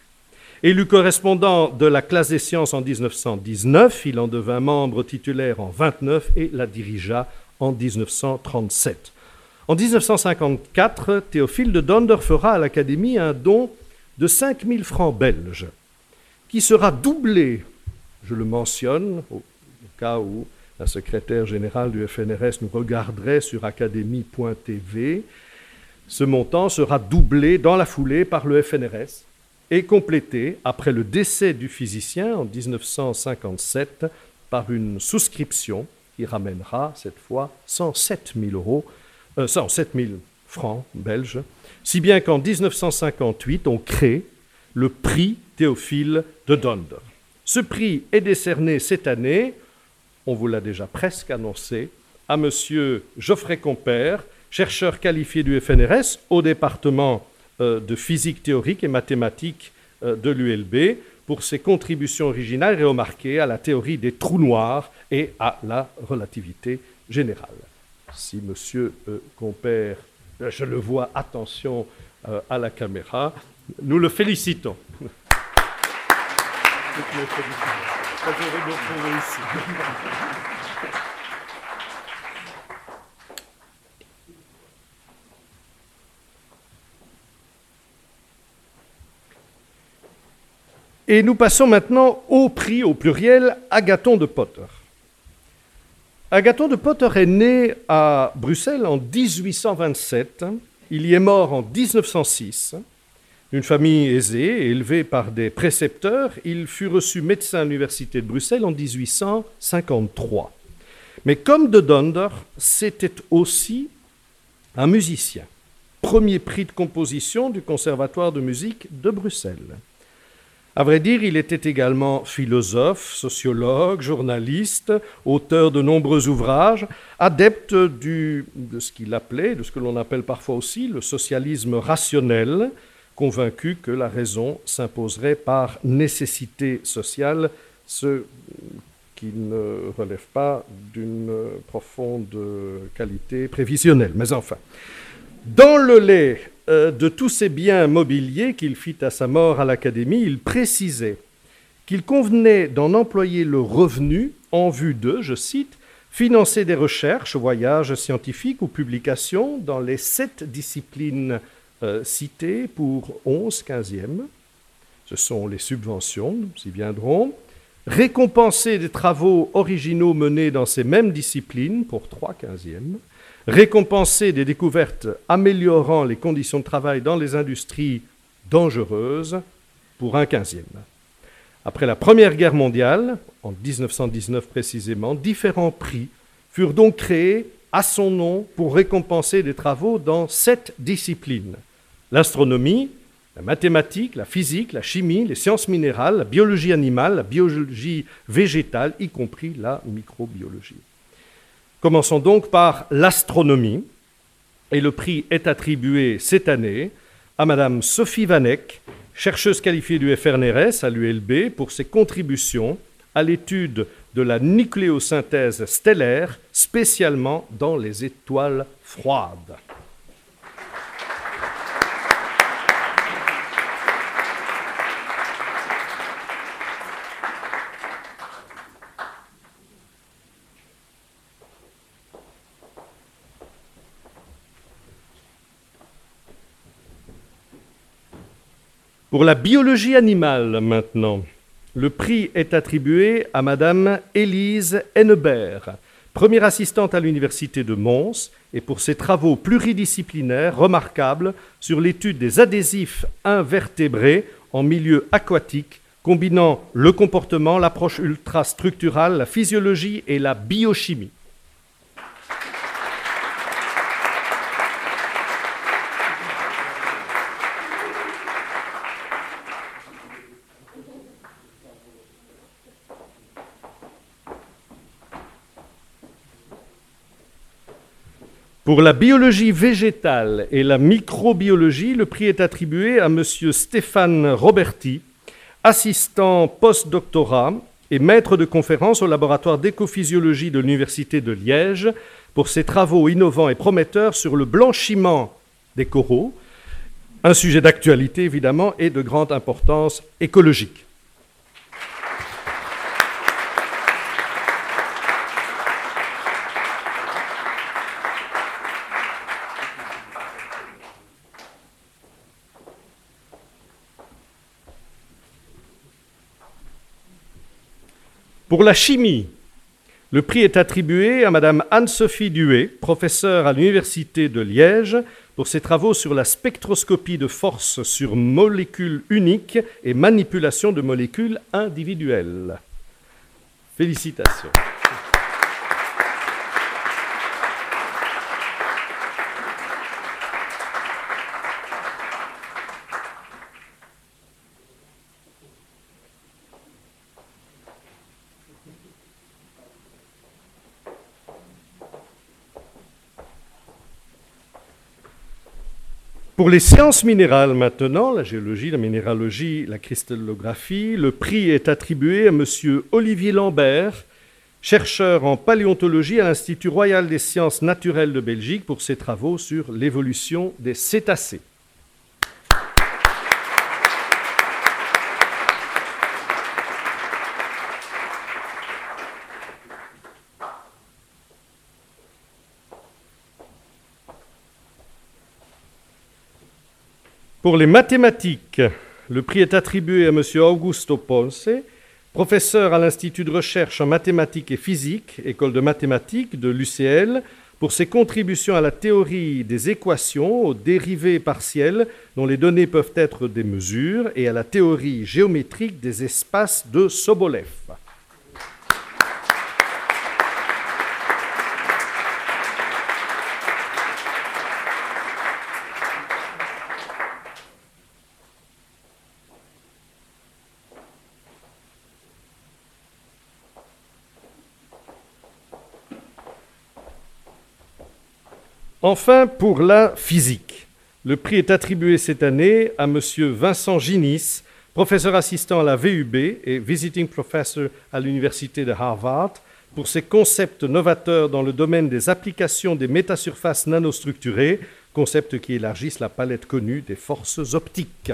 Élu correspondant de la classe des sciences en 1919, il en devint membre titulaire en 29 et la dirigea en 1937. En 1954, Théophile de Donder fera à l'Académie un don de 5000 francs belges qui sera doublé, je le mentionne, au, cas où la secrétaire générale du FNRS nous regarderait sur académie.tv, ce montant sera doublé dans la foulée par le FNRS et complété après le décès du physicien en 1957 par une souscription qui ramènera cette fois 107 000 euros, 107 euh, 000 francs belges, si bien qu'en 1958 on crée le prix Théophile de Donder. Ce prix est décerné cette année, on vous l'a déjà presque annoncé, à M. Geoffrey Compère, chercheur qualifié du FNRS au département euh, de physique théorique et mathématiques euh, de l'ULB pour ses contributions originales et remarquées à la théorie des trous noirs et à la relativité générale. Si M. Euh, Compère, je le vois, attention à la caméra, nous le félicitons. Et nous passons maintenant au prix au pluriel Agathon de Potter. Agathon de Potter est né à Bruxelles en 1827. Il y est mort en 1906. Une famille aisée, élevée par des précepteurs, il fut reçu médecin à l'Université de Bruxelles en 1853. Mais comme de Donder, c'était aussi un musicien. Premier prix de composition du Conservatoire de musique de Bruxelles. À vrai dire, il était également philosophe, sociologue, journaliste, auteur de nombreux ouvrages, adepte de ce qu'il appelait, de ce que l'on appelle parfois aussi le socialisme rationnel, convaincu que la raison s'imposerait par nécessité sociale, ce qui ne relève pas d'une profonde qualité prévisionnelle. Mais enfin, dans le lait euh, de tous ces biens mobiliers qu'il fit à sa mort à l'Académie, il précisait qu'il convenait d'en employer le revenu en vue de, je cite, financer des recherches, voyages scientifiques ou publications dans les sept disciplines euh, citées pour 11 quinzièmes. Ce sont les subventions, nous y viendrons. Récompenser des travaux originaux menés dans ces mêmes disciplines pour 3 quinzièmes récompenser des découvertes améliorant les conditions de travail dans les industries dangereuses pour un quinzième. Après la Première Guerre mondiale, en 1919 précisément, différents prix furent donc créés à son nom pour récompenser des travaux dans sept disciplines. L'astronomie, la mathématique, la physique, la chimie, les sciences minérales, la biologie animale, la biologie végétale, y compris la microbiologie. Commençons donc par l'astronomie. Et le prix est attribué cette année à Madame Sophie Vanek, chercheuse qualifiée du FRNRS à l'ULB, pour ses contributions à l'étude de la nucléosynthèse stellaire, spécialement dans les étoiles froides. Pour la biologie animale maintenant, le prix est attribué à Madame Élise Hennebert, première assistante à l'Université de Mons, et pour ses travaux pluridisciplinaires remarquables sur l'étude des adhésifs invertébrés en milieu aquatique, combinant le comportement, l'approche ultrastructurale, la physiologie et la biochimie. Pour la biologie végétale et la microbiologie, le prix est attribué à M. Stéphane Roberti, assistant post-doctorat et maître de conférence au laboratoire d'écophysiologie de l'Université de Liège, pour ses travaux innovants et prometteurs sur le blanchiment des coraux, un sujet d'actualité évidemment et de grande importance écologique. Pour la chimie, le prix est attribué à Madame Anne-Sophie Duet, professeure à l'Université de Liège, pour ses travaux sur la spectroscopie de force sur molécules uniques et manipulation de molécules individuelles. Félicitations. Pour les sciences minérales maintenant, la géologie, la minéralogie, la cristallographie, le prix est attribué à M. Olivier Lambert, chercheur en paléontologie à l'Institut royal des sciences naturelles de Belgique pour ses travaux sur l'évolution des cétacés. Pour les mathématiques, le prix est attribué à M. Augusto Ponce, professeur à l'Institut de recherche en mathématiques et physique, école de mathématiques de l'UCL, pour ses contributions à la théorie des équations, aux dérivés partiels dont les données peuvent être des mesures, et à la théorie géométrique des espaces de Sobolev. Enfin, pour la physique, le prix est attribué cette année à M. Vincent Ginis, professeur assistant à la VUB et visiting professor à l'université de Harvard, pour ses concepts novateurs dans le domaine des applications des métasurfaces nanostructurées, concepts qui élargissent la palette connue des forces optiques.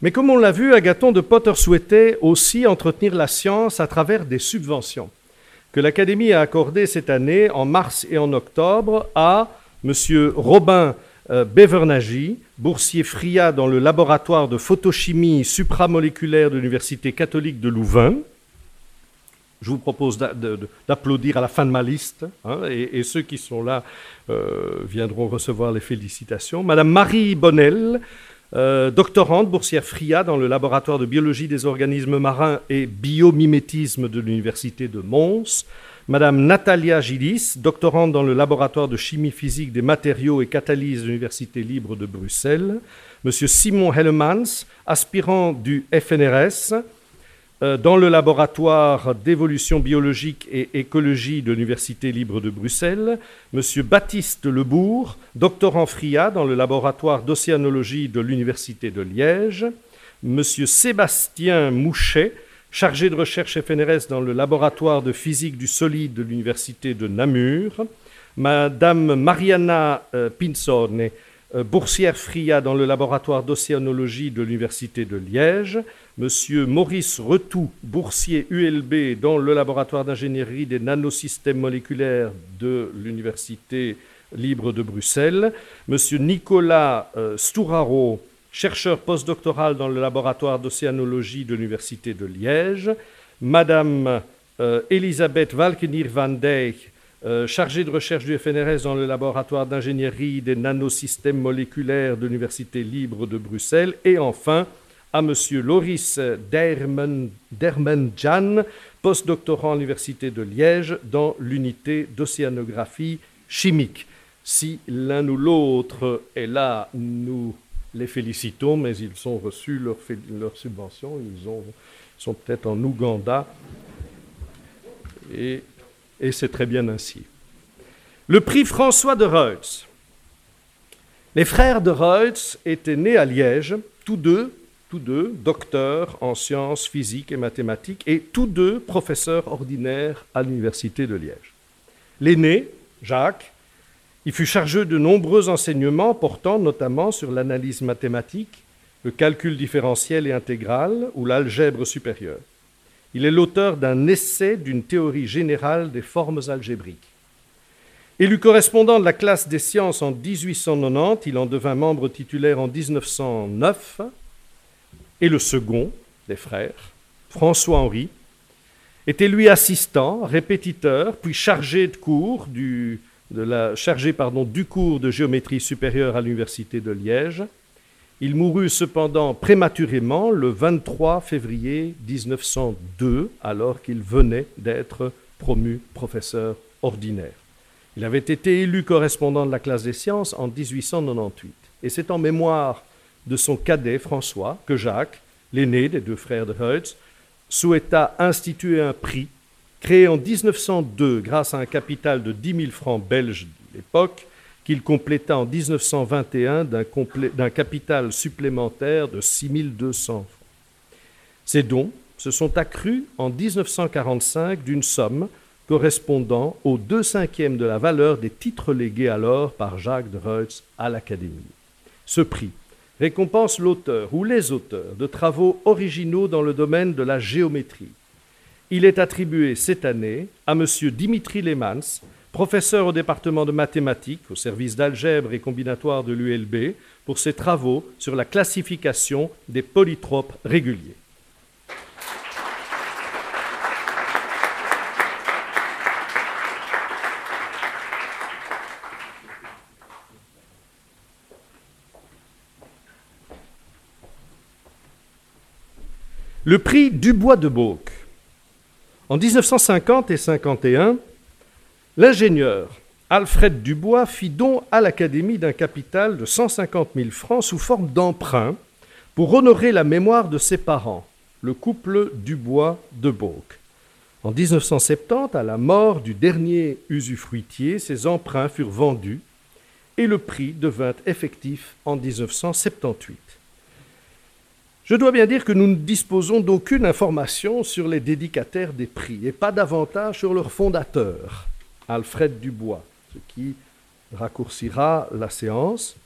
Mais comme on l'a vu, Agathon de Potter souhaitait aussi entretenir la science à travers des subventions que l'Académie a accordées cette année, en mars et en octobre, à M. Robin euh, Bevernagi, boursier FRIA dans le laboratoire de photochimie supramoléculaire de l'Université catholique de Louvain. Je vous propose d'applaudir à la fin de ma liste, hein, et, ceux qui sont là euh, viendront recevoir les félicitations. Madame Marie Bonnel, euh, doctorante, boursière FRIA dans le laboratoire de biologie des organismes marins et biomimétisme de l'université de Mons. Madame Natalia Gilis, doctorante dans le laboratoire de chimie physique des matériaux et catalyse de l'Université libre de Bruxelles. Monsieur Simon Hellemans, aspirant du FNRS, dans le laboratoire d'évolution biologique et écologie de l'Université libre de Bruxelles, M. Baptiste Lebourg, doctorant FRIA dans le laboratoire d'océanologie de l'Université de Liège, M. Sébastien Mouchet, chargé de recherche FNRS dans le laboratoire de physique du solide de l'Université de Namur, Mme Mariana euh, Pinzone, euh, boursière FRIA dans le laboratoire d'océanologie de l'Université de Liège, Monsieur Maurice Retou, boursier ULB dans le laboratoire d'ingénierie des nanosystèmes moléculaires de l'Université libre de Bruxelles, Monsieur Nicolas euh, Stouraro, chercheur postdoctoral dans le laboratoire d'océanologie de l'Université de Liège, Madame euh, Elisabeth Valkenir van Dijk, euh, chargée de recherche du FNRS dans le laboratoire d'ingénierie des nanosystèmes moléculaires de l'Université libre de Bruxelles, et enfin à M. Loris Dermenjan, postdoctorant à l'Université de Liège dans l'unité d'océanographie chimique. Si l'un ou l'autre est là, nous les félicitons, mais ils ont reçu leur, subvention, ils sont peut-être en Ouganda, et, et c'est très bien ainsi. Le prix François de Reutz. Les frères de Reutz étaient nés à Liège, tous deux tous deux docteurs en sciences physiques et mathématiques et tous deux professeurs ordinaires à l'Université de Liège. L'aîné, Jacques, il fut chargé de nombreux enseignements portant notamment sur l'analyse mathématique, le calcul différentiel et intégral ou l'algèbre supérieure. Il est l'auteur d'un essai d'une théorie générale des formes algébriques. Élu correspondant de la classe des sciences en 1890, il en devint membre titulaire en 1909 et le second des frères, François-Henri, était lui assistant, répétiteur, puis chargé de cours de la, chargé pardon, du cours de géométrie supérieure à l'Université de Liège. Il mourut cependant prématurément le 23 février 1902, alors qu'il venait d'être promu professeur ordinaire. Il avait été élu correspondant de la classe des sciences en 1898. Et c'est en mémoire de son cadet François que Jacques, l'aîné des deux frères de Hertz, souhaita instituer un prix créé en 1902 grâce à un capital de 10 000 francs belges de l'époque, qu'il compléta en 1921 d'un capital supplémentaire de 6 200 francs. Ces dons se sont accrus en 1945 d'une somme correspondant aux deux cinquièmes de la valeur des titres légués alors par Jacques de Reutz à l'Académie. Ce prix récompense l'auteur ou les auteurs de travaux originaux dans le domaine de la géométrie. Il est attribué cette année à M. Dimitri Lemans, professeur au département de mathématiques au service d'algèbre et combinatoire de l'ULB, pour ses travaux sur la classification des polytropes réguliers. Le prix Dubois de Beauque. En 1950 et 51, l'ingénieur Alfred Dubois fit don à l'Académie d'un capital de 150 000 francs sous forme d'emprunt pour honorer la mémoire de ses parents, le couple Dubois de Beauque. En 1970, à la mort du dernier usufruitier, ces emprunts furent vendus et le prix devint effectif en 1978. Je dois bien dire que nous ne disposons d'aucune information sur les dédicataires des prix et pas davantage sur leur fondateur, Alfred Dubois, ce qui raccourcira la séance.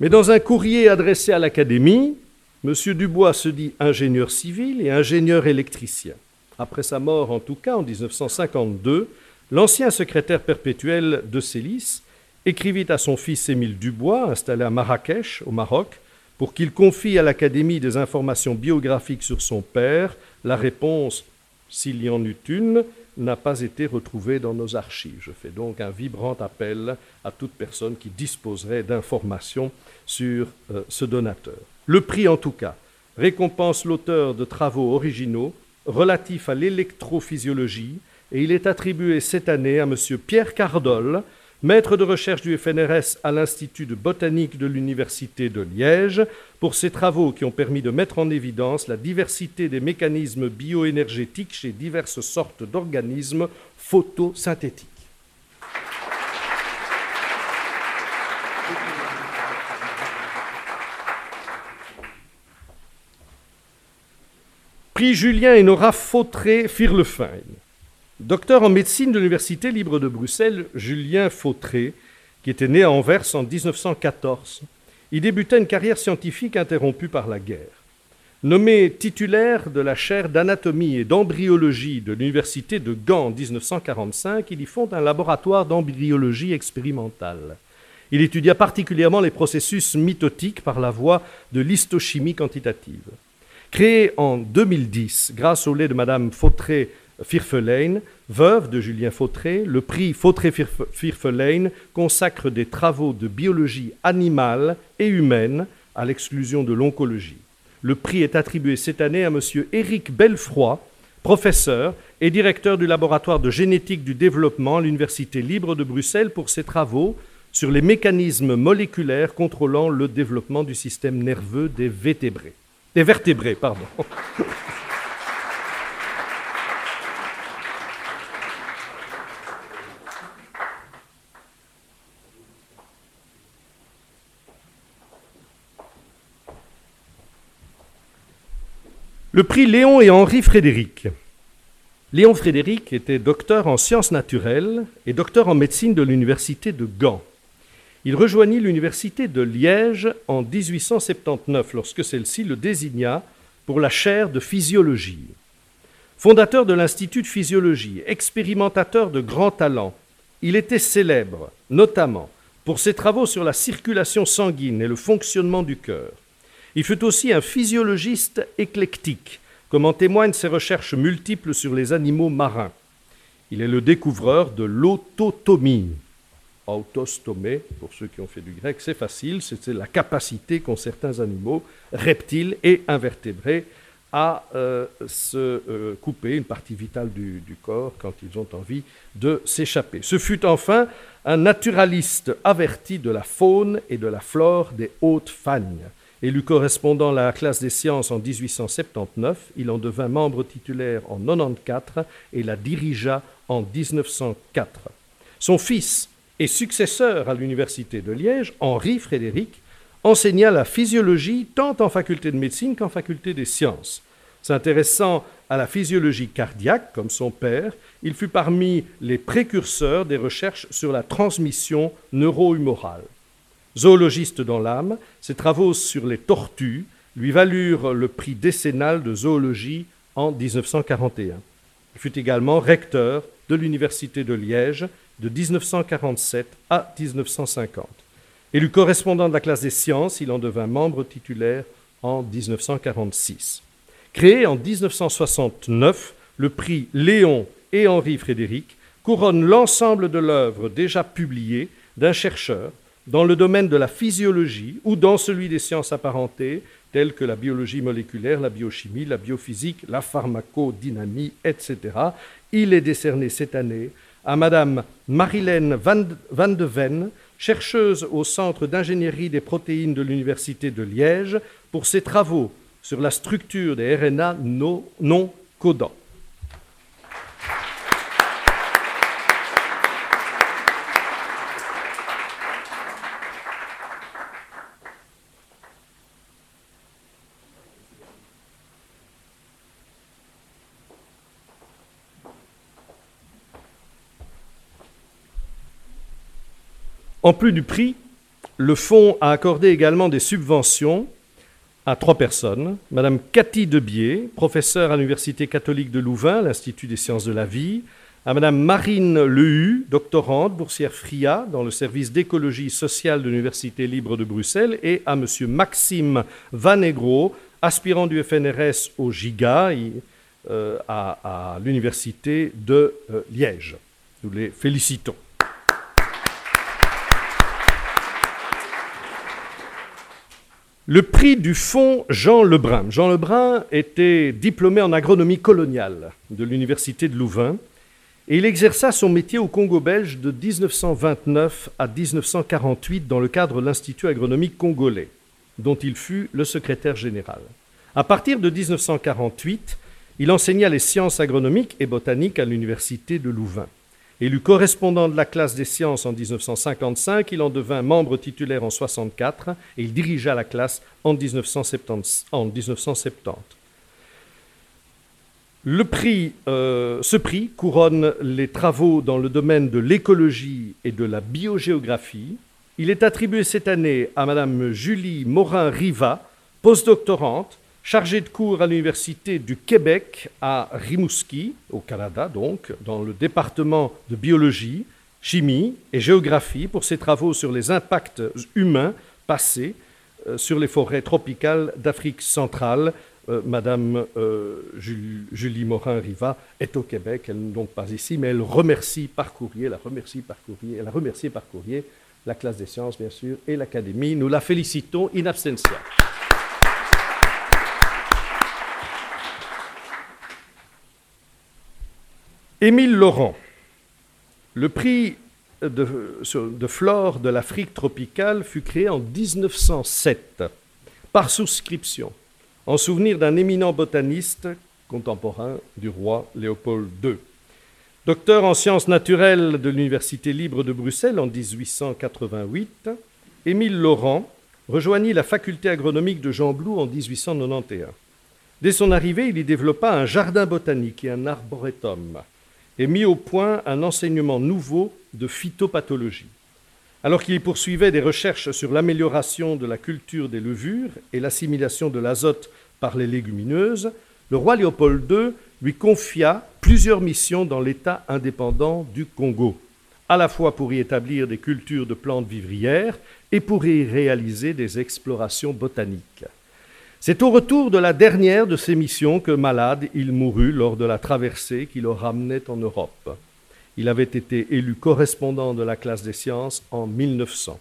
Mais dans un courrier adressé à l'Académie, M. Dubois se dit ingénieur civil et ingénieur électricien. Après sa mort, en tout cas, en 1952, l'ancien secrétaire perpétuel de Célis écrivit à son fils Émile Dubois, installé à Marrakech, au Maroc, pour qu'il confie à l'Académie des informations biographiques sur son père, la réponse, s'il y en eut une, n'a pas été retrouvée dans nos archives. Je fais donc un vibrant appel à toute personne qui disposerait d'informations sur euh, ce donateur. Le prix, en tout cas, récompense l'auteur de travaux originaux relatifs à l'électrophysiologie et il est attribué cette année à M. Pierre Cardol, maître de recherche du FNRS à l'Institut de botanique de l'Université de Liège, pour ses travaux qui ont permis de mettre en évidence la diversité des mécanismes bioénergétiques chez diverses sortes d'organismes photosynthétiques. Prix Julien et Nora Fautré-Firlefein. Docteur en médecine de l'Université libre de Bruxelles, Julien Fautré, qui était né à Anvers en 1914, il débuta une carrière scientifique interrompue par la guerre. Nommé titulaire de la chaire d'anatomie et d'embryologie de l'Université de Gand en 1945, il y fonde un laboratoire d'embryologie expérimentale. Il étudia particulièrement les processus mitotiques par la voie de l'histochimie quantitative. Créé en 2010 grâce au lait de Madame Fautré Firfelein, veuve de Julien Fautré, le prix Fautré-Firfelein consacre des travaux de biologie animale et humaine à l'exclusion de l'oncologie. Le prix est attribué cette année à M. Éric Belfroy, professeur et directeur du laboratoire de génétique du développement à l'Université libre de Bruxelles pour ses travaux sur les mécanismes moléculaires contrôlant le développement du système nerveux des vertébrés. Des vertébrés, pardon. Le prix Léon et Henri Frédéric. Léon Frédéric était docteur en sciences naturelles et docteur en médecine de l'université de Gand. Il rejoignit l'université de Liège en 1879 lorsque celle-ci le désigna pour la chaire de physiologie. Fondateur de l'Institut de physiologie, expérimentateur de grand talent, il était célèbre notamment pour ses travaux sur la circulation sanguine et le fonctionnement du cœur. Il fut aussi un physiologiste éclectique, comme en témoignent ses recherches multiples sur les animaux marins. Il est le découvreur de l'autotomie. Autostomé, pour ceux qui ont fait du grec, c'est facile, c'est la capacité qu'ont certains animaux, reptiles et invertébrés, à euh, se euh, couper une partie vitale du, du, corps quand ils ont envie de s'échapper. Ce fut enfin un naturaliste averti de la faune et de la flore des hautes fagnes. Élu correspondant à la classe des sciences en 1879, il en devint membre titulaire en 94 et la dirigea en 1904. Son fils et successeur à l'université de Liège, Henri Frédéric, enseigna la physiologie tant en faculté de médecine qu'en faculté des sciences. S'intéressant à la physiologie cardiaque, comme son père, il fut parmi les précurseurs des recherches sur la transmission neuro-humorale. Zoologiste dans l'âme, ses travaux sur les tortues lui valurent le prix décennal de zoologie en 1941. Il fut également recteur de l'Université de Liège de 1947 à 1950. Élu correspondant de la classe des sciences, il en devint membre titulaire en 1946. Créé en 1969, le prix Léon et Henri Frédéric couronne l'ensemble de l'œuvre déjà publiée d'un chercheur dans le domaine de la physiologie ou dans celui des sciences apparentées, telles que la biologie moléculaire, la biochimie, la biophysique, la pharmacodynamie, etc. Il est décerné cette année à Madame Marilène Van de Ven, chercheuse au Centre d'ingénierie des protéines de l'Université de Liège, pour ses travaux sur la structure des RNA non codants. En plus du prix, le fonds a accordé également des subventions à trois personnes. Madame Cathy Debier, professeure à l'Université catholique de Louvain, l'Institut des sciences de la vie, à Madame Marine Lehu, doctorante, boursière FRIA dans le service d'écologie sociale de l'Université libre de Bruxelles, et à Monsieur Maxime Vanegro, aspirant du FNRS au GIGA euh, à, l'Université de euh, Liège. Nous les félicitons. Le prix du fonds Jean Lebrun. Jean Lebrun était diplômé en agronomie coloniale de l'Université de Louvain et il exerça son métier au Congo belge de 1929 à 1948 dans le cadre de l'Institut agronomique congolais, dont il fut le secrétaire général. À partir de 1948, il enseigna les sciences agronomiques et botaniques à l'Université de Louvain. Élu correspondant de la classe des sciences en 1955, il en devint membre titulaire en 1964 et il dirigea la classe en 1970. Le prix, euh, ce prix couronne les travaux dans le domaine de l'écologie et de la biogéographie. Il est attribué cette année à Madame Julie Morin-Riva, postdoctorante, chargé de cours à l'Université du Québec à Rimouski, au Canada donc, dans le département de biologie, chimie et géographie pour ses travaux sur les impacts humains passés euh, sur les forêts tropicales d'Afrique centrale. Euh, Madame euh, Julie, Morin-Riva est au Québec, elle n'est donc pas ici, mais elle remercie par courrier, la remercie par courrier, elle a remercié par courrier la classe des sciences, bien sûr, et l'Académie. Nous la félicitons in absentia. Émile Laurent, le prix de, flore de l'Afrique tropicale fut créé en 1907 par souscription en souvenir d'un éminent botaniste contemporain du roi Léopold II. Docteur en sciences naturelles de l'Université libre de Bruxelles en 1888, Émile Laurent rejoignit la faculté agronomique de Jean Blou en 1891. Dès son arrivée, il y développa un jardin botanique et un arboretum et mis au point un enseignement nouveau de phytopathologie. Alors qu'il poursuivait des recherches sur l'amélioration de la culture des levures et l'assimilation de l'azote par les légumineuses, le roi Léopold II lui confia plusieurs missions dans l'État indépendant du Congo, à la fois pour y établir des cultures de plantes vivrières et pour y réaliser des explorations botaniques. C'est au retour de la dernière de ces missions que, malade, il mourut lors de la traversée qui le ramenait en Europe. Il avait été élu correspondant de la classe des sciences en 1900.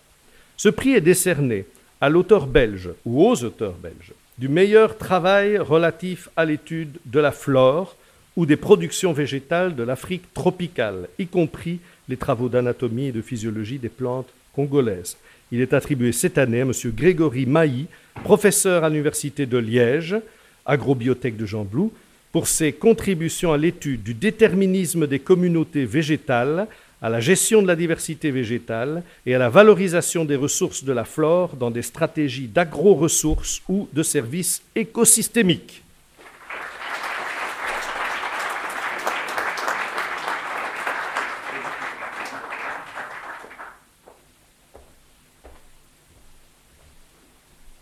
Ce prix est décerné à l'auteur belge ou aux auteurs belges du meilleur travail relatif à l'étude de la flore ou des productions végétales de l'Afrique tropicale, y compris les travaux d'anatomie et de physiologie des plantes congolaises. Il est attribué cette année à M. Grégory Mailly, professeur à l'Université de Liège, agrobiotech de Jean Blou, pour ses contributions à l'étude du déterminisme des communautés végétales, à la gestion de la diversité végétale et à la valorisation des ressources de la flore dans des stratégies d'agro-ressources ou de services écosystémiques.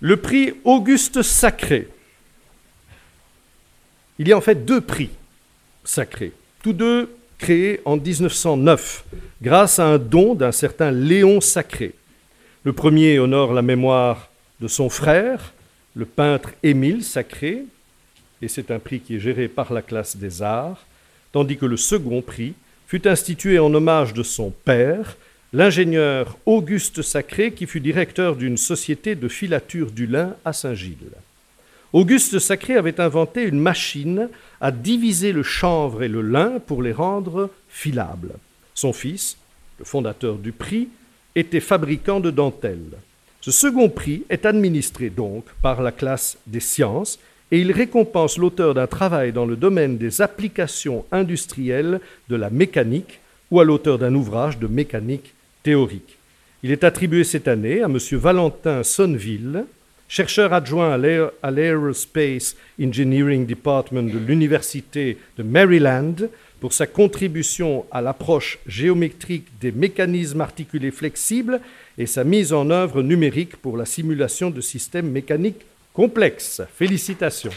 Le prix Auguste Sacré. Il y a en fait deux prix sacrés, tous deux créés en 1909 grâce à un don d'un certain Léon Sacré. Le premier honore la mémoire de son frère, le peintre Émile Sacré, et c'est un prix qui est géré par la classe des arts, tandis que le second prix fut institué en hommage de son père, l'ingénieur Auguste Sacré, qui fut directeur d'une société de filature du lin à Saint-Gilles. Auguste Sacré avait inventé une machine à diviser le chanvre et le lin pour les rendre filables. Son fils, le fondateur du prix, était fabricant de dentelles. Ce second prix est administré donc par la classe des sciences et il récompense l'auteur d'un travail dans le domaine des applications industrielles de la mécanique ou à l'auteur d'un ouvrage de mécanique théorique. Il est attribué cette année à M. Valentin Sonneville, chercheur adjoint à l'Aerospace Engineering Department de l'Université de Maryland, pour sa contribution à l'approche géométrique des mécanismes articulés flexibles et sa mise en œuvre numérique pour la simulation de systèmes mécaniques complexes. Félicitations.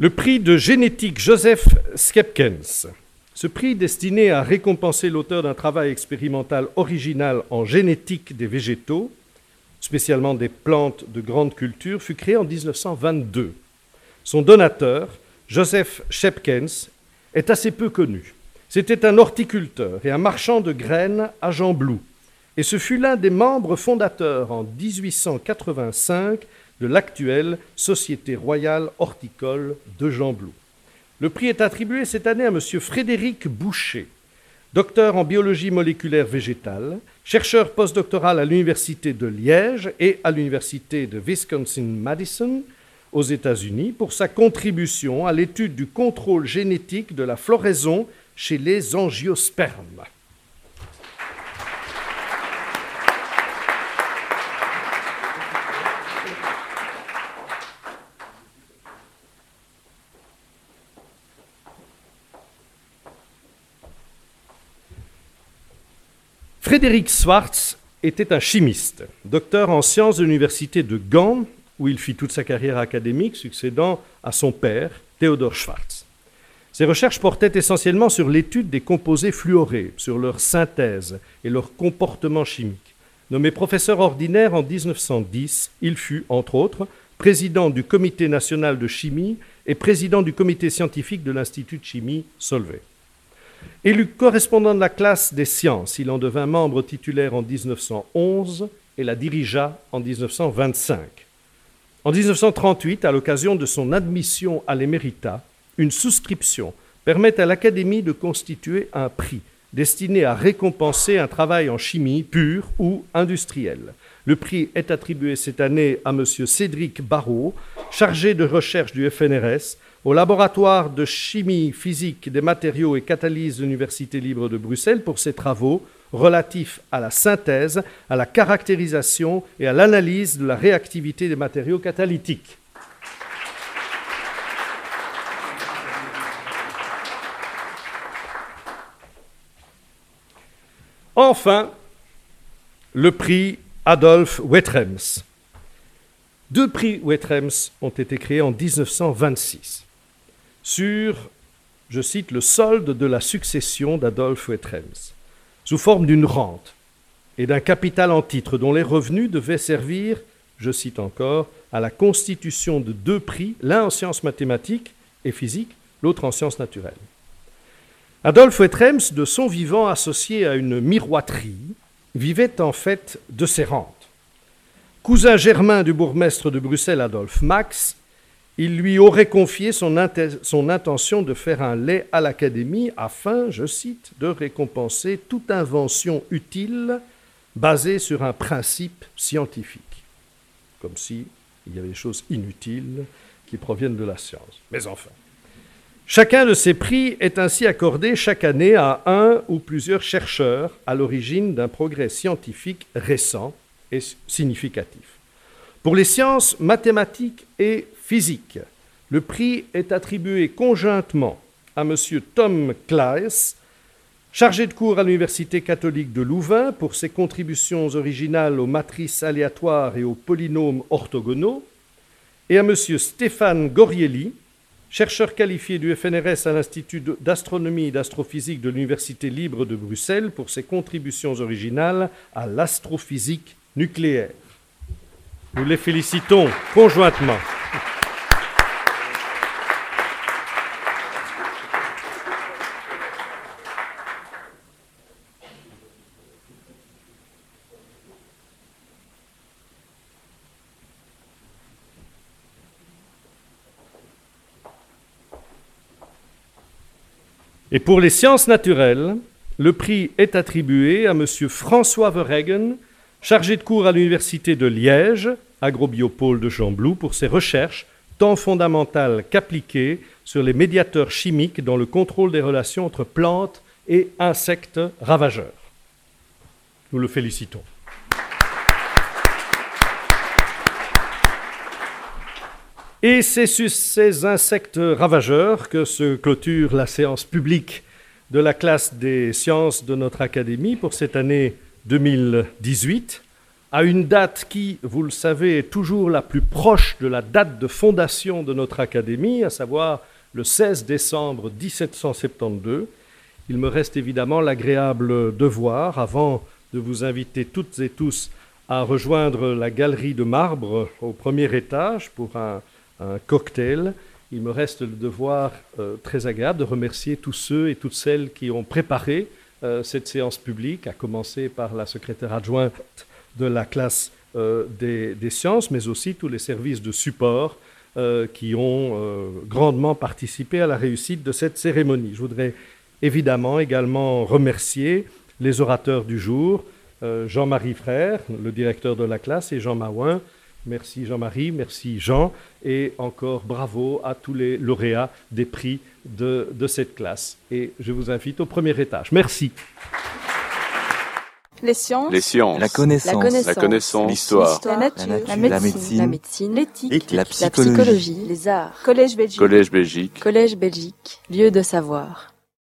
Le prix de génétique Joseph Skepkens ce prix, destiné à récompenser l'auteur d'un travail expérimental original en génétique des végétaux, spécialement des plantes de grande culture, fut créé en 1922. Son donateur, Joseph Shepkens, est assez peu connu. C'était un horticulteur et un marchand de graines à Jean-Blou, et ce fut l'un des membres fondateurs en 1885 de l'actuelle Société royale horticole de Jean-Blou. Le prix est attribué cette année à M. Frédéric Boucher, docteur en biologie moléculaire végétale, chercheur postdoctoral à l'Université de Liège et à l'Université de Wisconsin-Madison aux États-Unis pour sa contribution à l'étude du contrôle génétique de la floraison chez les angiospermes. Frédéric Schwartz était un chimiste, docteur en sciences de l'université de Gand, où il fit toute sa carrière académique, succédant à son père, Theodor Schwartz. Ses recherches portaient essentiellement sur l'étude des composés fluorés, sur leur synthèse et leur comportement chimique. Nommé professeur ordinaire en 1910, il fut, entre autres, président du Comité national de chimie et président du comité scientifique de l'Institut de chimie Solvay. Élu correspondant de la classe des sciences, il en devint membre titulaire en 1911 et la dirigea en 1925. En 1938, à l'occasion de son admission à l'éméritat, une souscription permet à l'Académie de constituer un prix destiné à récompenser un travail en chimie pure ou industrielle. Le prix est attribué cette année à M. Cédric Barrault, chargé de recherche du FNRS, au laboratoire de chimie physique des matériaux et catalyse de l'Université libre de Bruxelles pour ses travaux relatifs à la synthèse, à la caractérisation et à l'analyse de la réactivité des matériaux catalytiques. Enfin, le prix Adolphe Wetrems. Deux prix Wetrems ont été créés en 1926 sur, je cite, le solde de la succession d'Adolphe Wetrems, sous forme d'une rente et d'un capital en titre dont les revenus devaient servir, je cite encore, à la constitution de deux prix, l'un en sciences mathématiques et physiques, l'autre en sciences naturelles. Adolphe Wetrems, de son vivant associé à une miroiterie, vivait en fait de ses rentes. Cousin germain du bourgmestre de Bruxelles, Adolphe Max, il lui aurait confié son, intention de faire un lait à l'Académie afin, je cite, de récompenser toute invention utile basée sur un principe scientifique. Comme si il y avait des choses inutiles qui proviennent de la science. Mais enfin. Chacun de ces prix est ainsi accordé chaque année à un ou plusieurs chercheurs à l'origine d'un progrès scientifique récent et significatif. Pour les sciences mathématiques et physique. Le prix est attribué conjointement à M. Tom Claes, chargé de cours à l'Université catholique de Louvain pour ses contributions originales aux matrices aléatoires et aux polynômes orthogonaux, et à M. Stéphane Gorielli, chercheur qualifié du FNRS à l'Institut d'astronomie et d'astrophysique de l'Université libre de Bruxelles pour ses contributions originales à l'astrophysique nucléaire. Nous les félicitons conjointement. Et pour les sciences naturelles, le prix est attribué à M. François Verregen, chargé de cours à l'Université de Liège, agrobiopôle de Chamblou, pour ses recherches tant fondamentales qu'appliquées sur les médiateurs chimiques dans le contrôle des relations entre plantes et insectes ravageurs. Nous le félicitons. Et c'est sur ces insectes ravageurs que se clôture la séance publique de la classe des sciences de notre Académie pour cette année 2018, à une date qui, vous le savez, est toujours la plus proche de la date de fondation de notre Académie, à savoir le 16 décembre 1772. Il me reste évidemment l'agréable devoir, avant de vous inviter toutes et tous à rejoindre la galerie de marbre au premier étage pour un un cocktail. Il me reste le devoir euh, très agréable de remercier tous ceux et toutes celles qui ont préparé euh, cette séance publique, à commencer par la secrétaire adjointe de la classe euh, des, des, sciences, mais aussi tous les services de support qui ont grandement participé à la réussite de cette cérémonie. Je voudrais évidemment également remercier les orateurs du jour, Jean-Marie Frère, le directeur de la classe, et Jean Maouin, Merci Jean-Marie, merci Jean, et encore bravo à tous les lauréats des prix de, de, cette classe. Et je vous invite au premier étage. Merci. Les sciences, les sciences. La, connaissance. la connaissance, l'histoire, la, la, nature, la médecine, médecine, l'éthique, la, psychologie, les arts, collège Belgique, collège Belgique, collège Belgique, lieu de savoir.